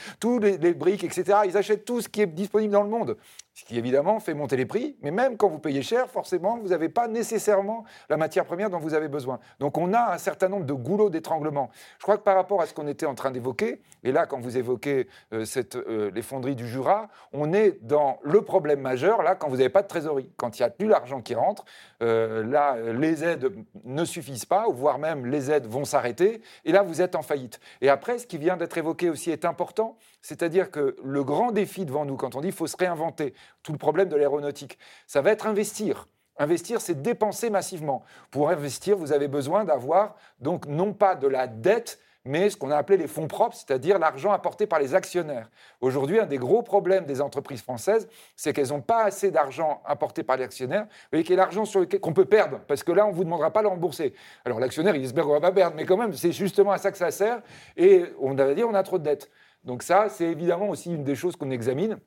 les briques, etc. Ils achètent tout ce qui est disponible dans le monde ce qui évidemment fait monter les prix, mais même quand vous payez cher, forcément, vous n'avez pas nécessairement la matière première dont vous avez besoin. Donc on a un certain nombre de goulots d'étranglement. Je crois que par rapport à ce qu'on était en train d'évoquer, et là quand vous évoquez euh, euh, les fonderies du Jura, on est dans le problème majeur, là quand vous n'avez pas de trésorerie, quand il n'y a plus l'argent qui rentre, euh, là les aides ne suffisent pas, voire même les aides vont s'arrêter, et là vous êtes en faillite. Et après, ce qui vient d'être évoqué aussi est important, c'est-à-dire que le grand défi devant nous, quand on dit qu'il faut se réinventer, tout le problème de l'aéronautique, ça va être investir. Investir, c'est dépenser massivement. Pour investir, vous avez besoin d'avoir donc non pas de la dette, mais ce qu'on a appelé les fonds propres, c'est-à-dire l'argent apporté par les actionnaires. Aujourd'hui, un des gros problèmes des entreprises françaises, c'est qu'elles n'ont pas assez d'argent apporté par les actionnaires, et qu'il y a l'argent qu'on peut perdre, parce que là, on ne vous demandera pas de le rembourser. Alors l'actionnaire, il espère qu'on va pas perdre, mais quand même, c'est justement à ça que ça sert, et on va dire on a trop de dettes. Donc ça, c'est évidemment aussi une des choses qu'on examine.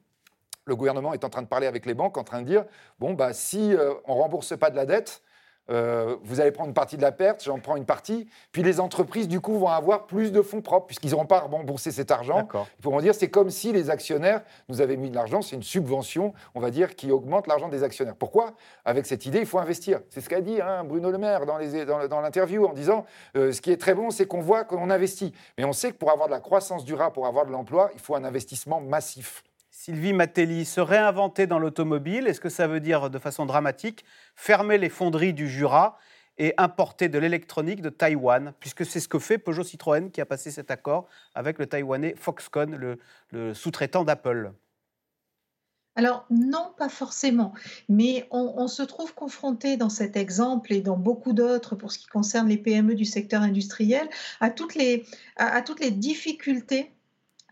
Le gouvernement est en train de parler avec les banques, en train de dire, bon, bah, si euh, on ne rembourse pas de la dette, euh, vous allez prendre une partie de la perte, j'en prends une partie. Puis les entreprises, du coup, vont avoir plus de fonds propres, puisqu'ils n'auront pas remboursé cet argent. Ils pourront dire c'est comme si les actionnaires nous avaient mis de l'argent, c'est une subvention, on va dire, qui augmente l'argent des actionnaires. Pourquoi? Avec cette idée, il faut investir. C'est ce qu'a dit hein, Bruno Le Maire dans, l'interview en disant euh, ce qui est très bon, c'est qu'on voit qu'on investit. Mais on sait que pour avoir de la croissance durable, pour avoir de l'emploi, il faut un investissement massif. Sylvie Matelli, se réinventer dans l'automobile, est-ce que ça veut dire de façon dramatique fermer les fonderies du Jura et importer de l'électronique de Taïwan, puisque c'est ce que fait Peugeot Citroën qui a passé cet accord avec le Taïwanais Foxconn, le, sous-traitant d'Apple? Alors non, pas forcément, mais on, se trouve confronté dans cet exemple et dans beaucoup d'autres pour ce qui concerne les PME du secteur industriel à toutes les, à toutes les difficultés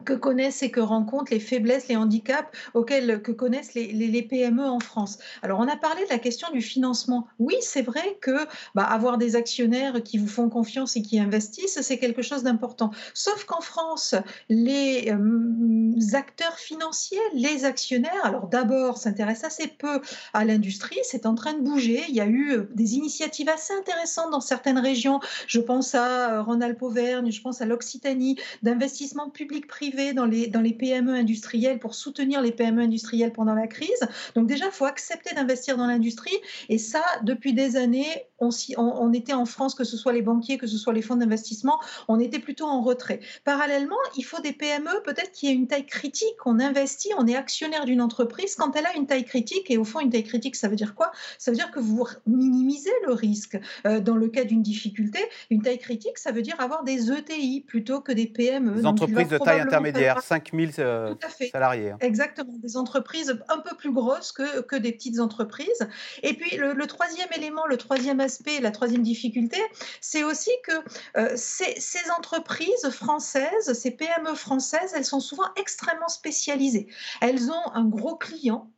que connaissent et que rencontrent les faiblesses, les handicaps auxquels que connaissent les, PME en France. Alors on a parlé de la question du financement. Oui, c'est vrai que bah, avoir des actionnaires qui vous font confiance et qui investissent, c'est quelque chose d'important. Sauf qu'en France, les euh, acteurs financiers, les actionnaires, alors d'abord s'intéressent assez peu à l'industrie, c'est en train de bouger. Il y a eu euh, des initiatives assez intéressantes dans certaines régions. Je pense à euh, Rhône-Alpes-Auvergne, je pense à l'Occitanie, d'investissement public-privé dans les, dans les PME industrielles pour soutenir les PME industrielles pendant la crise. Donc déjà, il faut accepter d'investir dans l'industrie. Et ça, depuis des années, on, on, était en France, que ce soit les banquiers, que ce soit les fonds d'investissement, on était plutôt en retrait. Parallèlement, il faut des PME peut-être qui aient une taille critique. On investit, on est actionnaire d'une entreprise quand elle a une taille critique. Et au fond, une taille critique, ça veut dire quoi? Ça veut dire que vous minimisez le risque. Euh, dans le cas d'une difficulté, une taille critique, ça veut dire avoir des ETI plutôt que des PME. Des entreprises de taille intermédiaire, 5000 euh, salariés. Hein. Exactement, des entreprises un peu plus grosses que, que des petites entreprises. Et puis le, le troisième élément, le troisième aspect, la troisième difficulté, c'est aussi que euh, ces, ces, entreprises françaises, ces PME françaises, elles sont souvent extrêmement spécialisées. Elles ont un gros client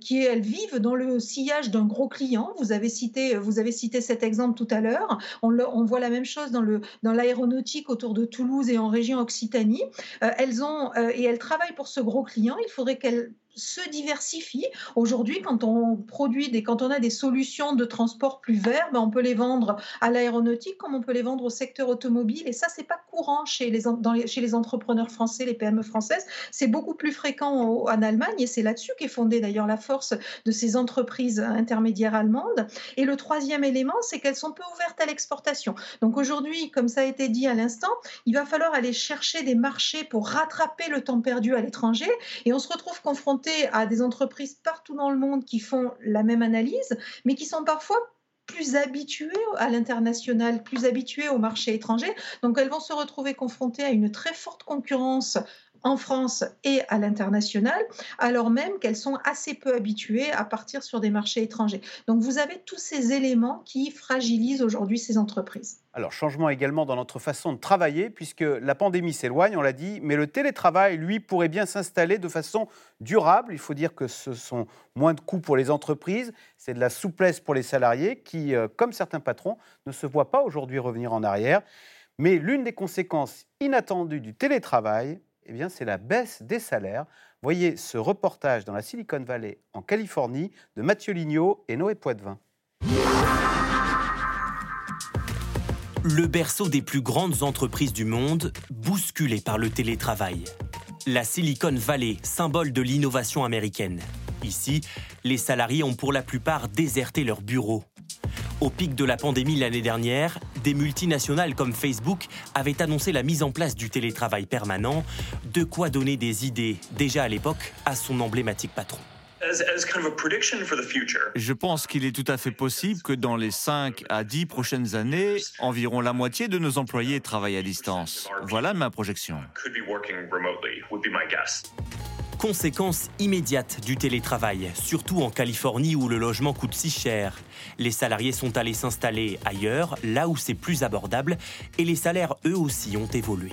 qui elles vivent dans le sillage d'un gros client. Vous avez cité, vous avez cité cet exemple tout à l'heure. On, voit la même chose dans dans l'aéronautique autour de Toulouse et en région Occitanie. Euh, elles ont euh, et elles travaillent pour ce gros client. Il faudrait qu'elles se diversifie. Aujourd'hui, quand on produit des, quand on a des solutions de transport plus verts, ben on peut les vendre à l'aéronautique comme on peut les vendre au secteur automobile. Et ça, c'est pas courant chez les, dans chez les entrepreneurs français, les PME françaises. C'est beaucoup plus fréquent en, en Allemagne et c'est là-dessus qu'est fondée d'ailleurs la force de ces entreprises intermédiaires allemandes. Et le troisième élément, c'est qu'elles sont peu ouvertes à l'exportation. Donc aujourd'hui, comme ça a été dit à l'instant, il va falloir aller chercher des marchés pour rattraper le temps perdu à l'étranger. Et on se retrouve confronté à des entreprises partout dans le monde qui font la même analyse, mais qui sont parfois plus habituées à l'international, plus habituées au marché étranger. Donc elles vont se retrouver confrontées à une très forte concurrence en France et à l'international, alors même qu'elles sont assez peu habituées à partir sur des marchés étrangers. Donc vous avez tous ces éléments qui fragilisent aujourd'hui ces entreprises. Alors, changement également dans notre façon de travailler, puisque la pandémie s'éloigne, on l'a dit, mais le télétravail, lui, pourrait bien s'installer de façon durable. Il faut dire que ce sont moins de coûts pour les entreprises, c'est de la souplesse pour les salariés qui, euh, comme certains patrons, ne se voient pas aujourd'hui revenir en arrière. Mais l'une des conséquences inattendues du télétravail, eh bien, c'est la baisse des salaires. Voyez ce reportage dans la Silicon Valley, en Californie, de Mathieu Lignot et Noé Poitvin. Le berceau des plus grandes entreprises du monde, bousculé par le télétravail. La Silicon Valley, symbole de l'innovation américaine. Ici, les salariés ont pour la plupart déserté leurs bureaux. Au pic de la pandémie l'année dernière, des multinationales comme Facebook avaient annoncé la mise en place du télétravail permanent, de quoi donner des idées, déjà à l'époque, à son emblématique patron. Je pense qu'il est tout à fait possible que dans les 5 à 10 prochaines années, environ la moitié de nos employés travaillent à distance. Voilà ma projection. Conséquence immédiate du télétravail, surtout en Californie où le logement coûte si cher. Les salariés sont allés s'installer ailleurs, là où c'est plus abordable, et les salaires eux aussi ont évolué.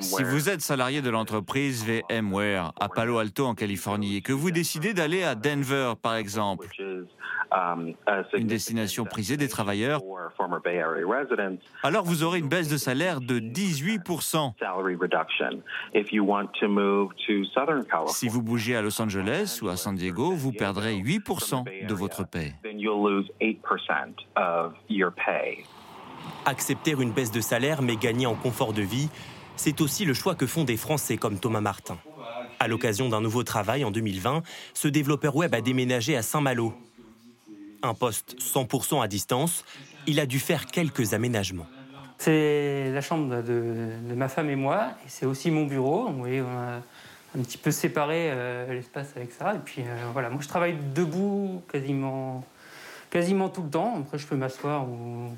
Si vous êtes salarié de l'entreprise VMware à Palo Alto en Californie et que vous décidez d'aller à Denver par exemple, une destination prisée des travailleurs, alors vous aurez une baisse de salaire de 18%. Si vous bougez à Los Angeles ou à San Diego, vous perdrez 8% de votre paie. Accepter une baisse de salaire mais gagner en confort de vie, c'est aussi le choix que font des Français comme Thomas Martin. À l'occasion d'un nouveau travail en 2020, ce développeur web a déménagé à Saint-Malo, un poste 100% à distance, il a dû faire quelques aménagements. C'est la chambre de, ma femme et moi, et c'est aussi mon bureau. Vous voyez, on a un petit peu séparé euh, l'espace avec ça. Et puis euh, voilà, moi je travaille debout quasiment, tout le temps. Après, je peux m'asseoir ou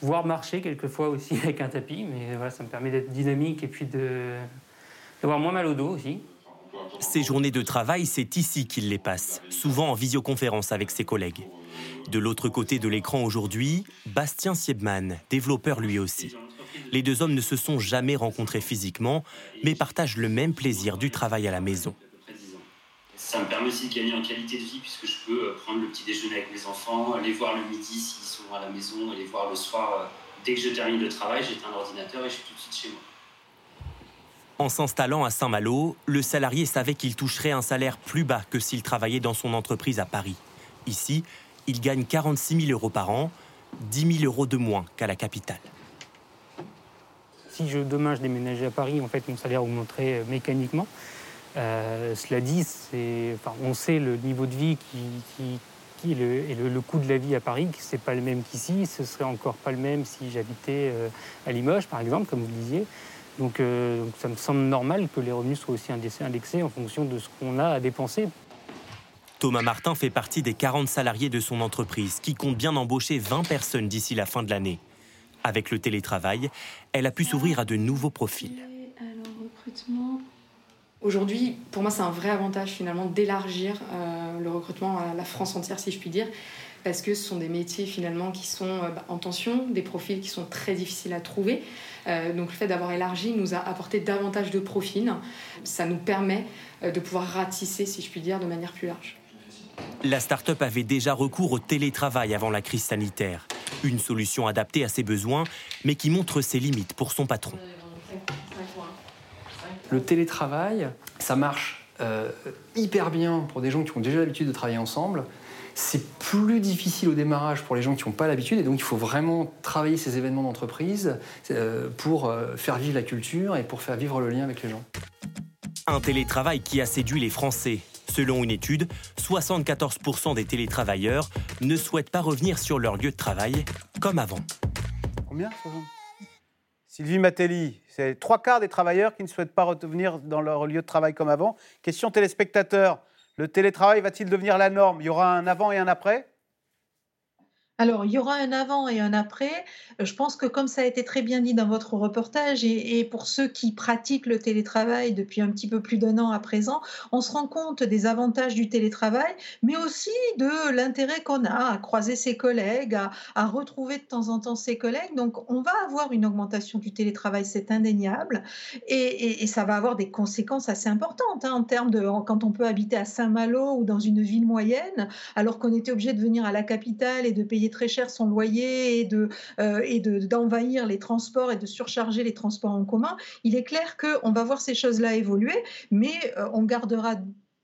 voir marcher quelquefois aussi <laughs> avec un tapis, mais voilà, ça me permet d'être dynamique et puis d'avoir moins mal au dos aussi. Ses journées de travail, c'est ici qu'il les passe, souvent en visioconférence avec ses collègues. De l'autre côté de l'écran aujourd'hui, Bastien Siebman, développeur lui aussi. Les deux hommes ne se sont jamais rencontrés physiquement, mais partagent le même plaisir du travail à la maison. Ça me permet aussi de gagner en qualité de vie puisque je peux euh, prendre le petit déjeuner avec mes enfants, aller voir le midi s'ils sont à la maison, aller voir le soir. Euh, dès que je termine le travail, j'éteins l'ordinateur et je suis tout de suite chez moi. En s'installant à Saint-Malo, le salarié savait qu'il toucherait un salaire plus bas que s'il travaillait dans son entreprise à Paris. Ici, il gagne 46 000 euros par an, 10 000 euros de moins qu'à la capitale. Si je, demain je déménageais à Paris, en fait, mon salaire augmenterait euh, mécaniquement. Euh, cela dit, on sait le niveau de vie et le, coût de la vie à Paris, ce n'est pas le même qu'ici. Ce serait encore pas le même si j'habitais euh, à Limoges, par exemple, comme vous le disiez. Euh, donc, ça me semble normal que les revenus soient aussi indexés en fonction de ce qu'on a à dépenser. Thomas Martin fait partie des 40 salariés de son entreprise qui compte bien embaucher 20 personnes d'ici la fin de l'année. Avec le télétravail, elle a pu s'ouvrir à de nouveaux profils. Aujourd'hui, pour moi, c'est un vrai avantage finalement d'élargir euh, le recrutement à la France entière, si je puis dire, parce que ce sont des métiers finalement qui sont euh, bah, en tension, des profils qui sont très difficiles à trouver. Euh, donc le fait d'avoir élargi nous a apporté davantage de profils. Ça nous permet euh, de pouvoir ratisser, si je puis dire, de manière plus large. La start-up avait déjà recours au télétravail avant la crise sanitaire. Une solution adaptée à ses besoins, mais qui montre ses limites pour son patron. Le télétravail, ça marche hyper bien pour des gens qui ont déjà l'habitude de travailler ensemble. C'est plus difficile au démarrage pour les gens qui n'ont pas l'habitude et donc il faut vraiment travailler ces événements d'entreprise euh, pour euh, faire vivre la culture et pour faire vivre le lien avec les gens. Un télétravail qui a séduit les Français. Selon une étude, 74% des télétravailleurs ne souhaitent pas revenir sur leur lieu de travail comme avant. Combien Sylvie Matelli, c'est trois quarts des travailleurs qui ne souhaitent pas revenir dans leur lieu de travail comme avant. Question téléspectateur, le télétravail va-t-il devenir la norme? Il y aura un avant et un après? Alors, il y aura un avant et un après. Je pense que comme ça a été très bien dit dans votre reportage, et, pour ceux qui pratiquent le télétravail depuis un petit peu plus d'un an à présent, on se rend compte des avantages du télétravail, mais aussi de l'intérêt qu'on a à croiser ses collègues, à, retrouver de temps en temps ses collègues. Donc, on va avoir une augmentation du télétravail, c'est indéniable, et, ça va avoir des conséquences assez importantes hein, en termes de quand on peut habiter à Saint-Malo ou dans une ville moyenne, alors qu'on était obligé de venir à la capitale et de payer très cher son loyer et de euh, et d'envahir les transports et de surcharger les transports en commun, il est clair qu'on va voir ces choses-là évoluer, mais euh, on gardera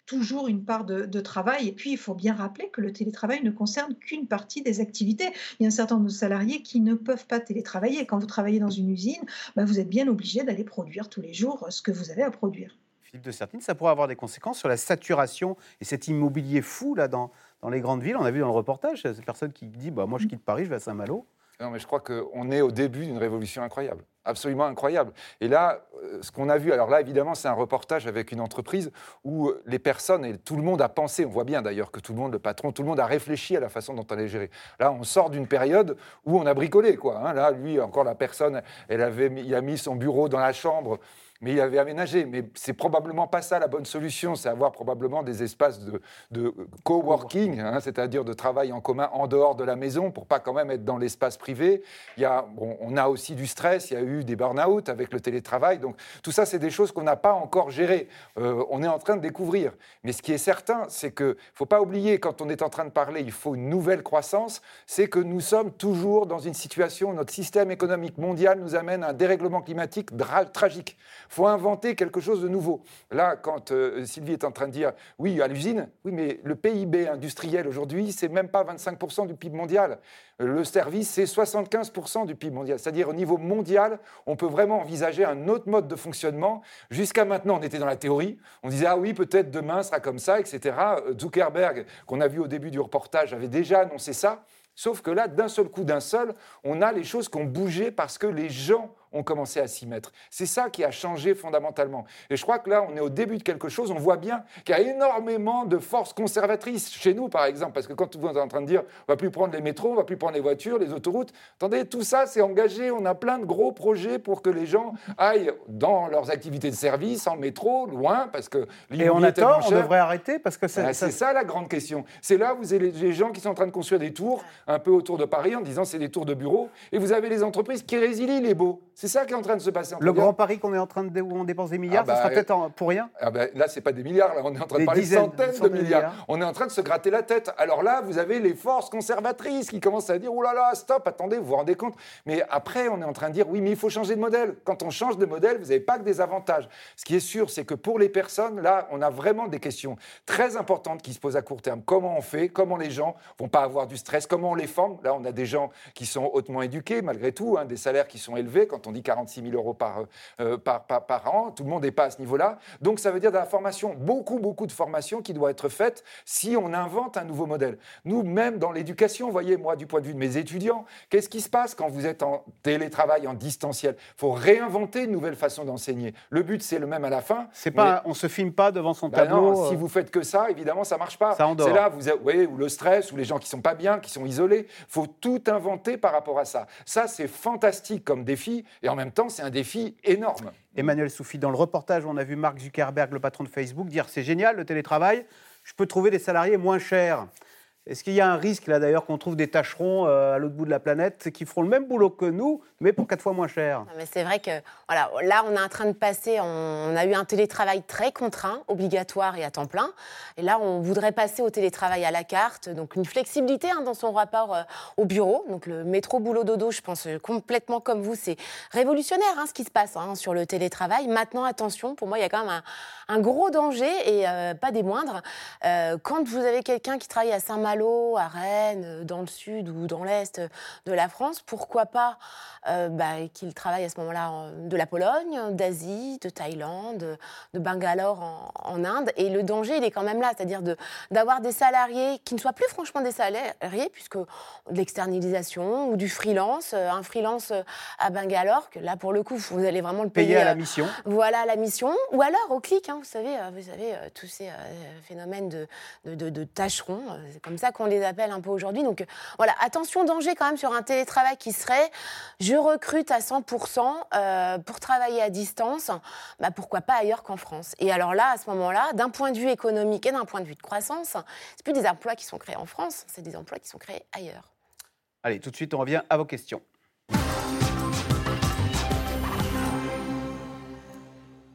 toujours une part de, travail. Et puis, il faut bien rappeler que le télétravail ne concerne qu'une partie des activités. Il y a un certain nombre de salariés qui ne peuvent pas télétravailler. Quand vous travaillez dans une usine, bah, vous êtes bien obligé d'aller produire tous les jours ce que vous avez à produire. Philippe de Sertine, ça pourrait avoir des conséquences sur la saturation et cet immobilier fou là dans, dans les grandes villes. On a vu dans le reportage, cette personne qui dit bah, Moi, je quitte Paris, je vais à Saint-Malo. Non, mais je crois qu'on est au début d'une révolution incroyable, absolument incroyable. Et là, euh, ce qu'on a vu, alors là, évidemment, c'est un reportage avec une entreprise où les personnes et tout le monde a pensé, on voit bien d'ailleurs que tout le monde, le patron, tout le monde a réfléchi à la façon dont on allait gérer. Là, on sort d'une période où on a bricolé, quoi. Hein. Là, lui, encore la personne, elle avait, il a mis son bureau dans la chambre mais il avait aménagé. Mais c'est probablement pas ça la bonne solution. C'est avoir probablement des espaces de, de coworking, hein, c'est-à-dire de travail en commun en dehors de la maison pour pas quand même être dans l'espace privé. Il y a, bon, on a aussi du stress. Il y a eu des burn-out avec le télétravail. Donc tout ça, c'est des choses qu'on n'a pas encore gérées. Euh, on est en train de découvrir. Mais ce qui est certain, c'est que faut pas oublier quand on est en train de parler, il faut une nouvelle croissance. C'est que nous sommes toujours dans une situation. Notre système économique mondial nous amène à un dérèglement climatique tragique faut inventer quelque chose de nouveau. Là, quand euh, Sylvie est en train de dire, oui, à l'usine, oui, mais le PIB industriel aujourd'hui, c'est même pas 25% du PIB mondial. Le service, c'est 75% du PIB mondial. C'est-à-dire, au niveau mondial, on peut vraiment envisager un autre mode de fonctionnement. Jusqu'à maintenant, on était dans la théorie. On disait, ah oui, peut-être demain sera comme ça, etc. Zuckerberg, qu'on a vu au début du reportage, avait déjà annoncé ça. Sauf que là, d'un seul coup, d'un seul, on a les choses qui ont bougé parce que les gens ont commencé à s'y mettre. C'est ça qui a changé fondamentalement. Et je crois que là, on est au début de quelque chose. On voit bien qu'il y a énormément de forces conservatrices chez nous, par exemple, parce que quand vous êtes en train de dire, on va plus prendre les métros, on va plus prendre les voitures, les autoroutes. Attendez, tout ça, c'est engagé. On a plein de gros projets pour que les gens aillent dans leurs activités de service, en métro, loin, parce que et on a tort, on devrait arrêter parce que c'est ça... ça la grande question. C'est là où vous avez les gens qui sont en train de construire des tours un peu autour de Paris en disant c'est des tours de bureau, et vous avez les entreprises qui résilient les beaux. C'est ça qui est en train de se passer. Le Grand Paris qu'on est en train de où on dépense des milliards, ça ah sera bah, peut-être pour rien. Ah bah, là, c'est pas des milliards. Là, on est en train de parler de centaines de milliards. On est en train de se gratter la tête. Alors là, vous avez les forces conservatrices qui commencent à dire oh là là, stop, attendez, vous vous rendez compte? Mais après, on est en train de dire oui, mais il faut changer de modèle. Quand on change de modèle, vous n'avez pas que des avantages. Ce qui est sûr, c'est que pour les personnes, là, on a vraiment des questions très importantes qui se posent à court terme. Comment on fait? Comment les gens vont pas avoir du stress? Comment on les forme? Là, on a des gens qui sont hautement éduqués, malgré tout, hein, des salaires qui sont élevés. Quand on dit 46 000 euros euh, par, par, par, an. Tout le monde n'est pas à ce niveau-là. Donc ça veut dire de la formation, beaucoup, beaucoup de formation qui doit être faite si on invente un nouveau modèle. Nous, même dans l'éducation, voyez, moi, du point de vue de mes étudiants, qu'est-ce qui se passe quand vous êtes en télétravail, en distanciel? Il faut réinventer une nouvelle façon d'enseigner. Le but, c'est le même à la fin. C'est pas, on se filme pas devant son bah tableau. si euh. vous faites que ça, évidemment, ça marche pas. C'est là, vous, voyez, ou le stress, ou les gens qui sont pas bien, qui sont isolés. Il faut tout inventer par rapport à ça. Ça, c'est fantastique comme défi, et en même temps, c'est un défi énorme. Emmanuel Soufi, dans le reportage, on a vu Mark Zuckerberg, le patron de Facebook, dire c'est génial le télétravail, je peux trouver des salariés moins chers. Est-ce qu'il y a un risque là d'ailleurs qu'on trouve des tâcherons euh, à l'autre bout de la planète qui feront le même boulot que nous, mais pour quatre fois moins cher? C'est vrai que voilà, là on est en train de passer, on, a eu un télétravail très contraint, obligatoire et à temps plein, et là on voudrait passer au télétravail à la carte, donc une flexibilité hein, dans son rapport euh, au bureau, donc le métro boulot dodo, je pense euh, complètement comme vous, c'est révolutionnaire hein, ce qui se passe hein, sur le télétravail. Maintenant attention, pour moi il y a quand même un, gros danger et pas des moindres. quand vous avez quelqu'un qui travaille à Saint-Malo à Rennes, euh, dans le sud ou dans l'est de la France, pourquoi pas euh, bah, qu'il travaille à ce moment-là de la Pologne, d'Asie, de Thaïlande, de Bangalore en, Inde. Et le danger, il est quand même là, c'est-à-dire d'avoir des salariés qui ne soient plus franchement des salariés, puisque de l'externalisation ou du freelance, euh, un freelance à Bangalore, que là pour le coup, vous allez vraiment le payer. à la mission. Voilà la mission. Ou alors au clic, hein, vous savez, vous avez tous ces phénomènes de, de, de tâcherons, c'est comme ça qu'on les appelle un peu aujourd'hui. Donc euh, voilà, attention danger quand même sur un télétravail qui serait je recrute à 100% euh, pour travailler à distance, bah, pourquoi pas ailleurs qu'en France. Et alors là, à ce moment-là, d'un point de vue économique et d'un point de vue de croissance, c'est plus des emplois qui sont créés en France, c'est des emplois qui sont créés ailleurs. Allez, tout de suite, on revient à vos questions.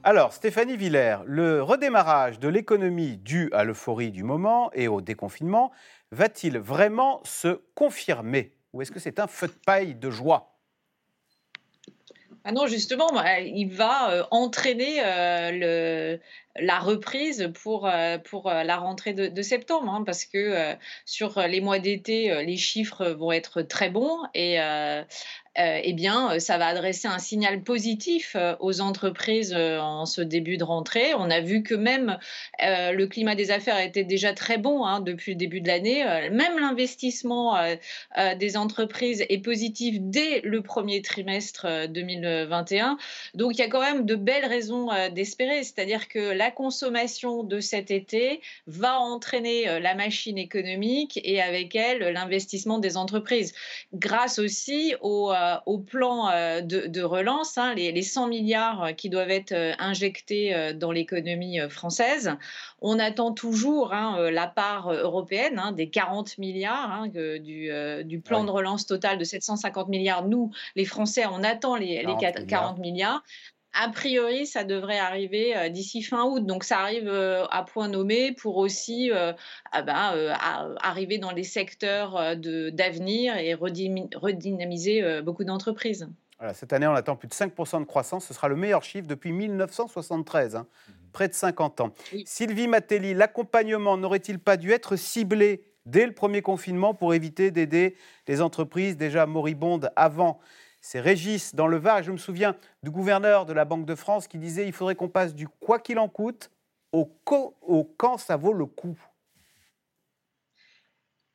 Alors, Stéphanie Villers, le redémarrage de l'économie dû à l'euphorie du moment et au déconfinement va-t-il vraiment se confirmer Ou est-ce que c'est un feu de paille de joie? Ah non, justement, bah, il va euh, entraîner euh, la reprise pour, euh, pour la rentrée de, septembre, hein, parce que sur les mois d'été, les chiffres vont être très bons et eh bien, euh, ça va adresser un signal positif euh, aux entreprises en ce début de rentrée. On a vu que même le climat des affaires était déjà très bon hein, depuis le début de l'année. même l'investissement des entreprises est positif dès le premier trimestre 2021. Donc, il y a quand même de belles raisons d'espérer. C'est-à-dire que la consommation de cet été va entraîner la machine économique et avec elle l'investissement des entreprises. Grâce aussi au euh, au plan euh, de, relance, hein, les, 100 milliards euh, qui doivent être injectés dans l'économie française. On attend toujours hein, la part européenne hein, des 40 milliards du, plan de relance total de 750 milliards. Nous, les Français, on attend les, 40 milliards. A priori, ça devrait arriver euh, d'ici fin août. Donc, ça arrive euh, à point nommé pour aussi euh, ah ben, arriver dans les secteurs d'avenir et redynamiser beaucoup d'entreprises. cette année, on attend plus de 5% de croissance. Ce sera le meilleur chiffre depuis 1973, hein. mmh. près de 50 ans. Sylvie Matelli, l'accompagnement n'aurait-il pas dû être ciblé dès le premier confinement pour éviter d'aider les entreprises déjà moribondes avant c'est Régis dans le Var. Je me souviens du gouverneur de la Banque de France qui disait il faudrait qu'on passe du quoi qu'il en coûte au quand ça vaut le coup.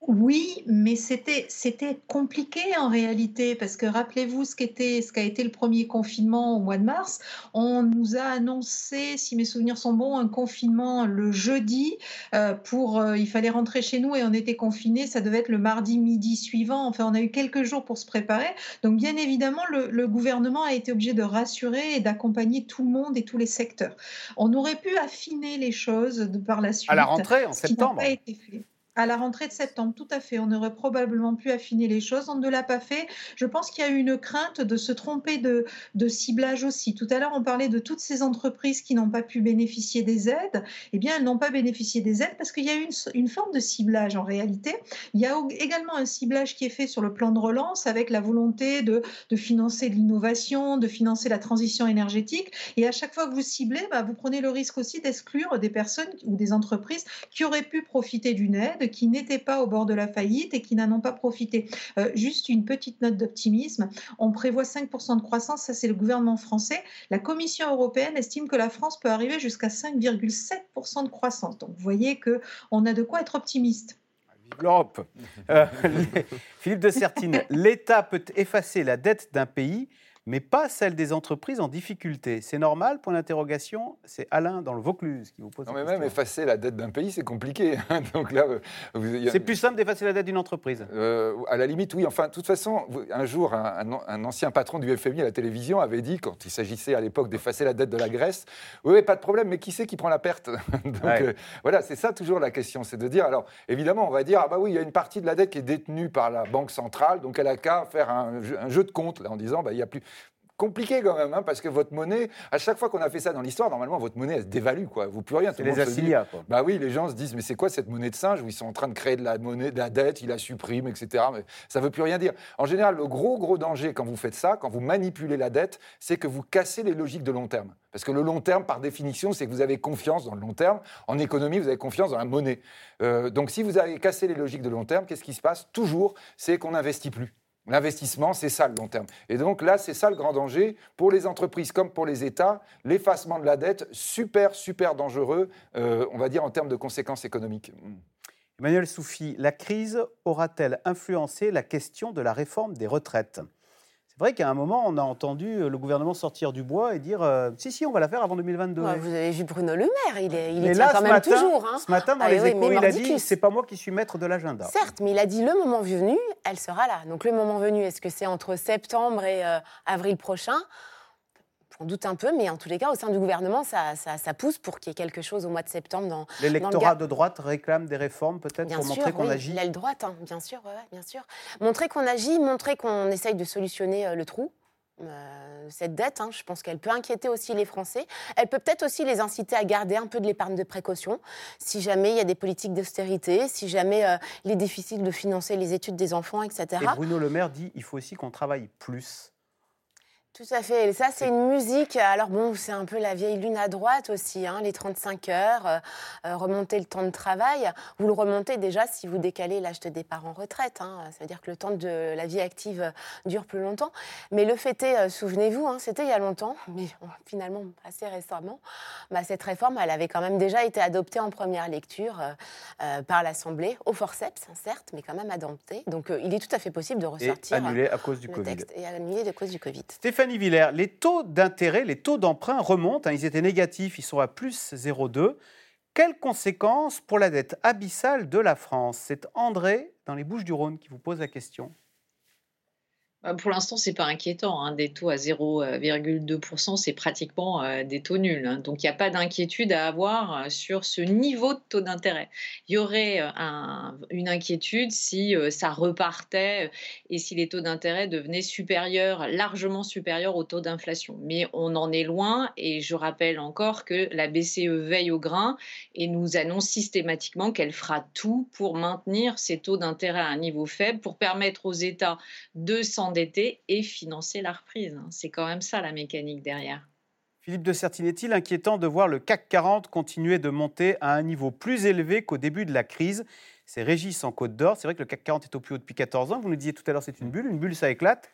Oui, mais c'était c'était compliqué en réalité parce que rappelez-vous ce qu'était ce qu'a été le premier confinement au mois de mars. On nous a annoncé, si mes souvenirs sont bons, un confinement le jeudi euh, pour euh, il fallait rentrer chez nous et on était confinés. Ça devait être le mardi midi suivant. Enfin, on a eu quelques jours pour se préparer. Donc bien évidemment, le, gouvernement a été obligé de rassurer et d'accompagner tout le monde et tous les secteurs. On aurait pu affiner les choses de par la suite. À la rentrée en septembre. Pas été fait. À la rentrée de septembre, tout à fait. On aurait probablement pu affiner les choses. On ne l'a pas fait. Je pense qu'il y a eu une crainte de se tromper de, ciblage aussi. Tout à l'heure, on parlait de toutes ces entreprises qui n'ont pas pu bénéficier des aides. Eh bien, elles n'ont pas bénéficié des aides parce qu'il y a eu une, une, forme de ciblage en réalité. Il y a également un ciblage qui est fait sur le plan de relance avec la volonté de, de financer l'innovation, de financer la transition énergétique. Et à chaque fois que vous ciblez, bah, vous prenez le risque aussi d'exclure des personnes ou des entreprises qui auraient pu profiter d'une aide qui n'étaient pas au bord de la faillite et qui n'en ont pas profité. Euh, juste une petite note d'optimisme. On prévoit 5% de croissance, ça c'est le gouvernement français. La Commission européenne estime que la France peut arriver jusqu'à 5,7% de croissance. Donc vous voyez qu'on a de quoi être optimiste. L'Europe. <laughs> Euh, <laughs> Philippe de Sertine, l'État peut effacer la dette d'un pays, mais pas celle des entreprises en difficulté. C'est normal? Point d'interrogation. C'est Alain dans le Vaucluse qui vous pose. Non, mais même effacer la dette d'un pays, c'est compliqué. Hein. <laughs> Donc là, c'est plus simple d'effacer la dette d'une entreprise. Euh, à la limite, oui. Enfin, de toute façon, un jour, un, ancien patron du FMI à la télévision avait dit, quand il s'agissait à l'époque d'effacer la dette de la Grèce, oui, pas de problème, mais qui c'est qui prend la perte? <laughs> Donc euh, voilà, c'est ça toujours la question, c'est de dire. Alors évidemment, on va dire, ah bah oui, il y a une partie de la dette qui est détenue par la banque centrale, donc elle a qu'à faire un, un, jeu de compte là, en disant, bah il y a plus compliqué quand même, hein, parce que votre monnaie, à chaque fois qu'on a fait ça dans l'histoire, normalement, votre monnaie, elle se dévalue, quoi. Vous plus rien. C'est les quoi. Bah oui, les gens se disent, mais c'est quoi cette monnaie de singe où ils sont en train de créer de la monnaie, de la dette, ils la suppriment, etc. Mais ça veut plus rien dire. En général, le gros, gros danger quand vous faites ça, quand vous manipulez la dette, c'est que vous cassez les logiques de long terme. Parce que le long terme, par définition, c'est que vous avez confiance dans le long terme. En économie, vous avez confiance dans la monnaie. Euh, donc si vous avez cassé les logiques de long terme, qu'est-ce qui se passe? Toujours, c'est qu'on n'investit plus. L'investissement, c'est ça le long terme. Et donc là, c'est ça le grand danger pour les entreprises comme pour les États. L'effacement de la dette, super, super dangereux, euh, on va dire, en termes de conséquences économiques. Emmanuel Soufi, la crise aura-t-elle influencé la question de la réforme des retraites? C'est vrai qu'à un moment, on a entendu euh, le gouvernement sortir du bois et dire euh, si, si, on va la faire avant 2022. vous avez vu Bruno Le Maire, il est, il est là, quand même toujours. Hein. Ce matin, dans ah les échos, il a dit c'est pas moi qui suis maître de l'agenda. Certes, mais il a dit le moment venu, elle sera là. Donc le moment venu, est-ce que c'est entre septembre et euh, avril prochain? J'en doute un peu, mais en tous les cas, au sein du gouvernement, ça, ça, pousse pour qu'il y ait quelque chose au mois de septembre. Dans, L'électorat de droite réclame des réformes, peut-être, pour montrer qu'on agit L'aile droite, hein, bien sûr, bien sûr. Montrer qu'on agit, montrer qu'on essaye de solutionner euh, le trou. Euh, cette dette, hein, je pense qu'elle peut inquiéter aussi les Français. Elle peut peut-être aussi les inciter à garder un peu de l'épargne de précaution, si jamais il y a des politiques d'austérité, si jamais euh, il est difficile de financer les études des enfants, etc. Et Bruno Le Maire dit il faut aussi qu'on travaille plus tout à fait. Et ça, c'est une musique. Alors bon, c'est un peu la vieille lune à droite aussi, hein, les 35 heures, euh, euh, remonter le temps de travail. Vous le remontez déjà si vous décalez l'âge de départ en retraite. Hein. C'est-à-dire que le temps de la vie active dure plus longtemps. Mais le fait est, euh, souvenez-vous, hein, c'était il y a longtemps, <laughs> mais finalement assez récemment, bah, cette réforme, elle avait quand même déjà été adoptée en première lecture par l'Assemblée, au forceps, certes, mais quand même adoptée. Donc il est tout à fait possible de ressortir. Et annulé à cause du Covid. et annulé à cause du Covid. Les taux d'intérêt, les taux d'emprunt remontent. Hein, ils étaient négatifs, ils sont à plus 0,2. Quelles conséquences pour la dette abyssale de la France? C'est André, dans les Bouches-du-Rhône, qui vous pose la question. Bah, pour l'instant, c'est pas inquiétant. Hein. Des taux à 0,2%, c'est pratiquement euh, des taux nuls. Hein. Donc, il n'y a pas d'inquiétude à avoir euh, sur ce niveau de taux d'intérêt. Il y aurait euh, une inquiétude si ça repartait et si les taux d'intérêt devenaient supérieurs, largement supérieurs au taux d'inflation. Mais on en est loin et je rappelle encore que la BCE veille au grain et nous annonce systématiquement qu'elle fera tout pour maintenir ces taux d'intérêt à un niveau faible, pour permettre aux États de s'en d'été et financer la reprise. C'est quand même ça la mécanique derrière. Philippe de Certine, est-il inquiétant de voir le CAC 40 continuer de monter à un niveau plus élevé qu'au début de la crise? C'est Régis en Côte d'Or. C'est vrai que le CAC 40 est au plus haut depuis 14 ans. Vous nous disiez tout à l'heure c'est une bulle. Une bulle, ça éclate.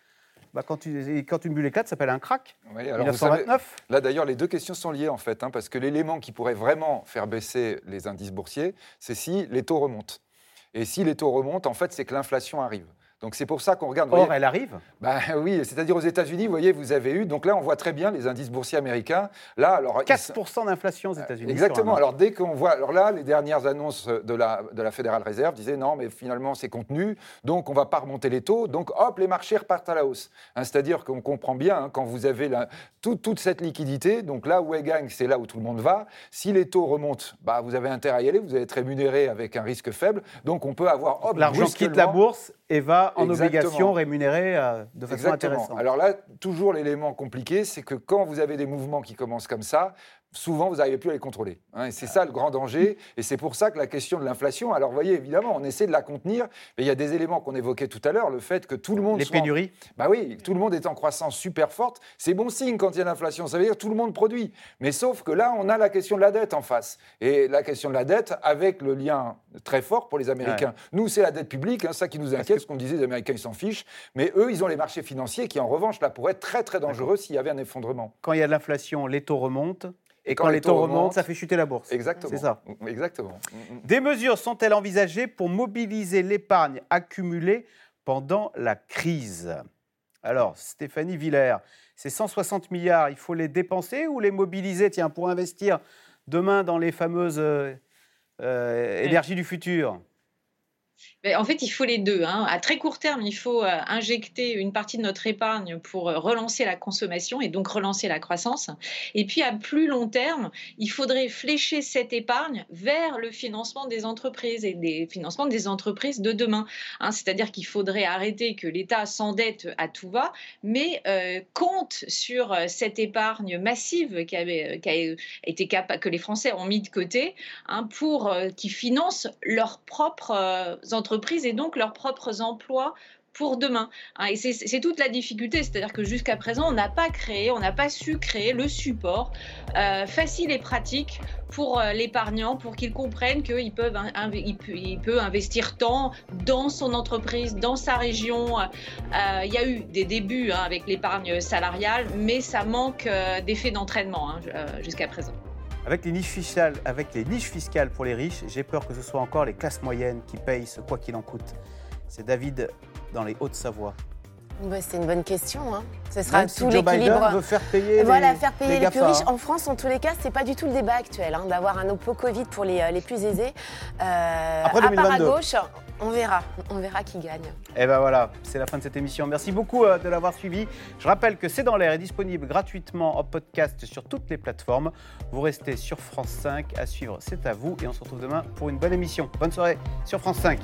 Bah, quand, quand, une bulle éclate, ça s'appelle un crack. Oui, alors 1929. là, d'ailleurs, les deux questions sont liées, en fait, hein, parce que l'élément qui pourrait vraiment faire baisser les indices boursiers, c'est si les taux remontent. Et si les taux remontent, en fait, c'est que l'inflation arrive. Donc c'est pour ça qu'on regarde. Or, elle arrive bah, <laughs> Oui, c'est-à-dire aux États-Unis, vous voyez, vous avez eu. Donc là, on voit très bien les indices boursiers américains. Là, alors, 4% d'inflation aux États-Unis. Exactement. Alors dès qu'on voit. Alors là, les dernières annonces de la, de la Fédérale Réserve disaient non, mais finalement, c'est contenu. Donc on ne va pas remonter les taux. Donc hop, les marchés repartent à la hausse. Hein, c'est-à-dire qu'on comprend bien, hein, quand vous avez la, toute cette liquidité, donc là où elle gagne, c'est là où tout le monde va. Si les taux remontent, bah, vous avez intérêt à y aller. Vous allez être rémunéré avec un risque faible. Donc on peut avoir. L'argent quitte la bourse et va en obligation rémunérée euh, de façon intéressante. Alors là, toujours l'élément compliqué, c'est que quand vous avez des mouvements qui commencent comme ça, souvent vous n'arrivez plus à les contrôler. Hein, et c'est ça le grand danger. Et c'est pour ça que la question de l'inflation, alors vous voyez, évidemment, on essaie de la contenir, mais il y a des éléments qu'on évoquait tout à l'heure, le fait que tout le monde... Les pénuries Bah oui, tout le monde est en croissance super forte. C'est bon signe quand il y a l'inflation, ça veut dire que tout le monde produit. Mais sauf que là, on a la question de la dette en face. Et la question de la dette avec le lien très fort pour les Américains. Nous, c'est la dette publique, hein, ça qui nous inquiète, ce qu'on disait, les Américains, ils s'en fichent. Mais eux, ils ont les marchés financiers qui, en revanche, là, pourraient être très, très dangereux s'il y avait un effondrement. Quand il y a de l'inflation, les taux remontent et, quand, les taux, remontent, ça fait chuter la bourse. Exactement. C'est ça. Exactement. Des mesures sont-elles envisagées pour mobiliser l'épargne accumulée pendant la crise? Alors, Stéphanie Villers, ces 160 milliards, il faut les dépenser ou les mobiliser, tiens, pour investir demain dans les fameuses euh, euh, énergies du futur? En fait, il faut les deux. Hein. À très court terme, il faut euh, injecter une partie de notre épargne pour euh, relancer la consommation et donc relancer la croissance. Et puis, à plus long terme, il faudrait flécher cette épargne vers le financement des entreprises et des financements des entreprises de demain. Hein. C'est-à-dire qu'il faudrait arrêter que l'État s'endette à tout va, mais euh, compte sur cette épargne massive qui, a été que les Français ont mis de côté hein, pour qui financent leurs propres entreprises et donc leurs propres emplois pour demain. Hein. et c'est toute la difficulté, c'est-à-dire que jusqu'à présent, on n'a pas créé, on n'a pas su créer le support euh, facile et pratique pour euh, l'épargnant, pour qu'il comprenne qu'il peut, investir tant dans son entreprise, dans sa région. Euh, il y a eu des débuts hein, avec l'épargne salariale, mais ça manque d'effet d'entraînement hein, jusqu'à présent. Avec les, niches fiscales, avec les niches fiscales pour les riches, j'ai peur que ce soit encore les classes moyennes qui payent ce quoi qu'il en coûte. C'est David dans les Hauts-de-Savoie. c'est une bonne question. Hein. Ce sera Même tout si Joe Biden veut faire payer voilà, faire payer les, plus riches. En France, en tous les cas, c'est pas du tout le débat actuel hein, d'avoir un oppo Covid pour les, euh, les plus aisés. Euh, Après 2022. À part à gauche, on verra, on verra qui gagne. Et eh ben voilà, c'est la fin de cette émission. Merci beaucoup euh, de l'avoir suivi. Je rappelle que C'est dans l'air est disponible gratuitement en podcast sur toutes les plateformes. Vous restez sur France 5 à suivre, c'est à vous et on se retrouve demain pour une bonne émission. Bonne soirée sur France 5.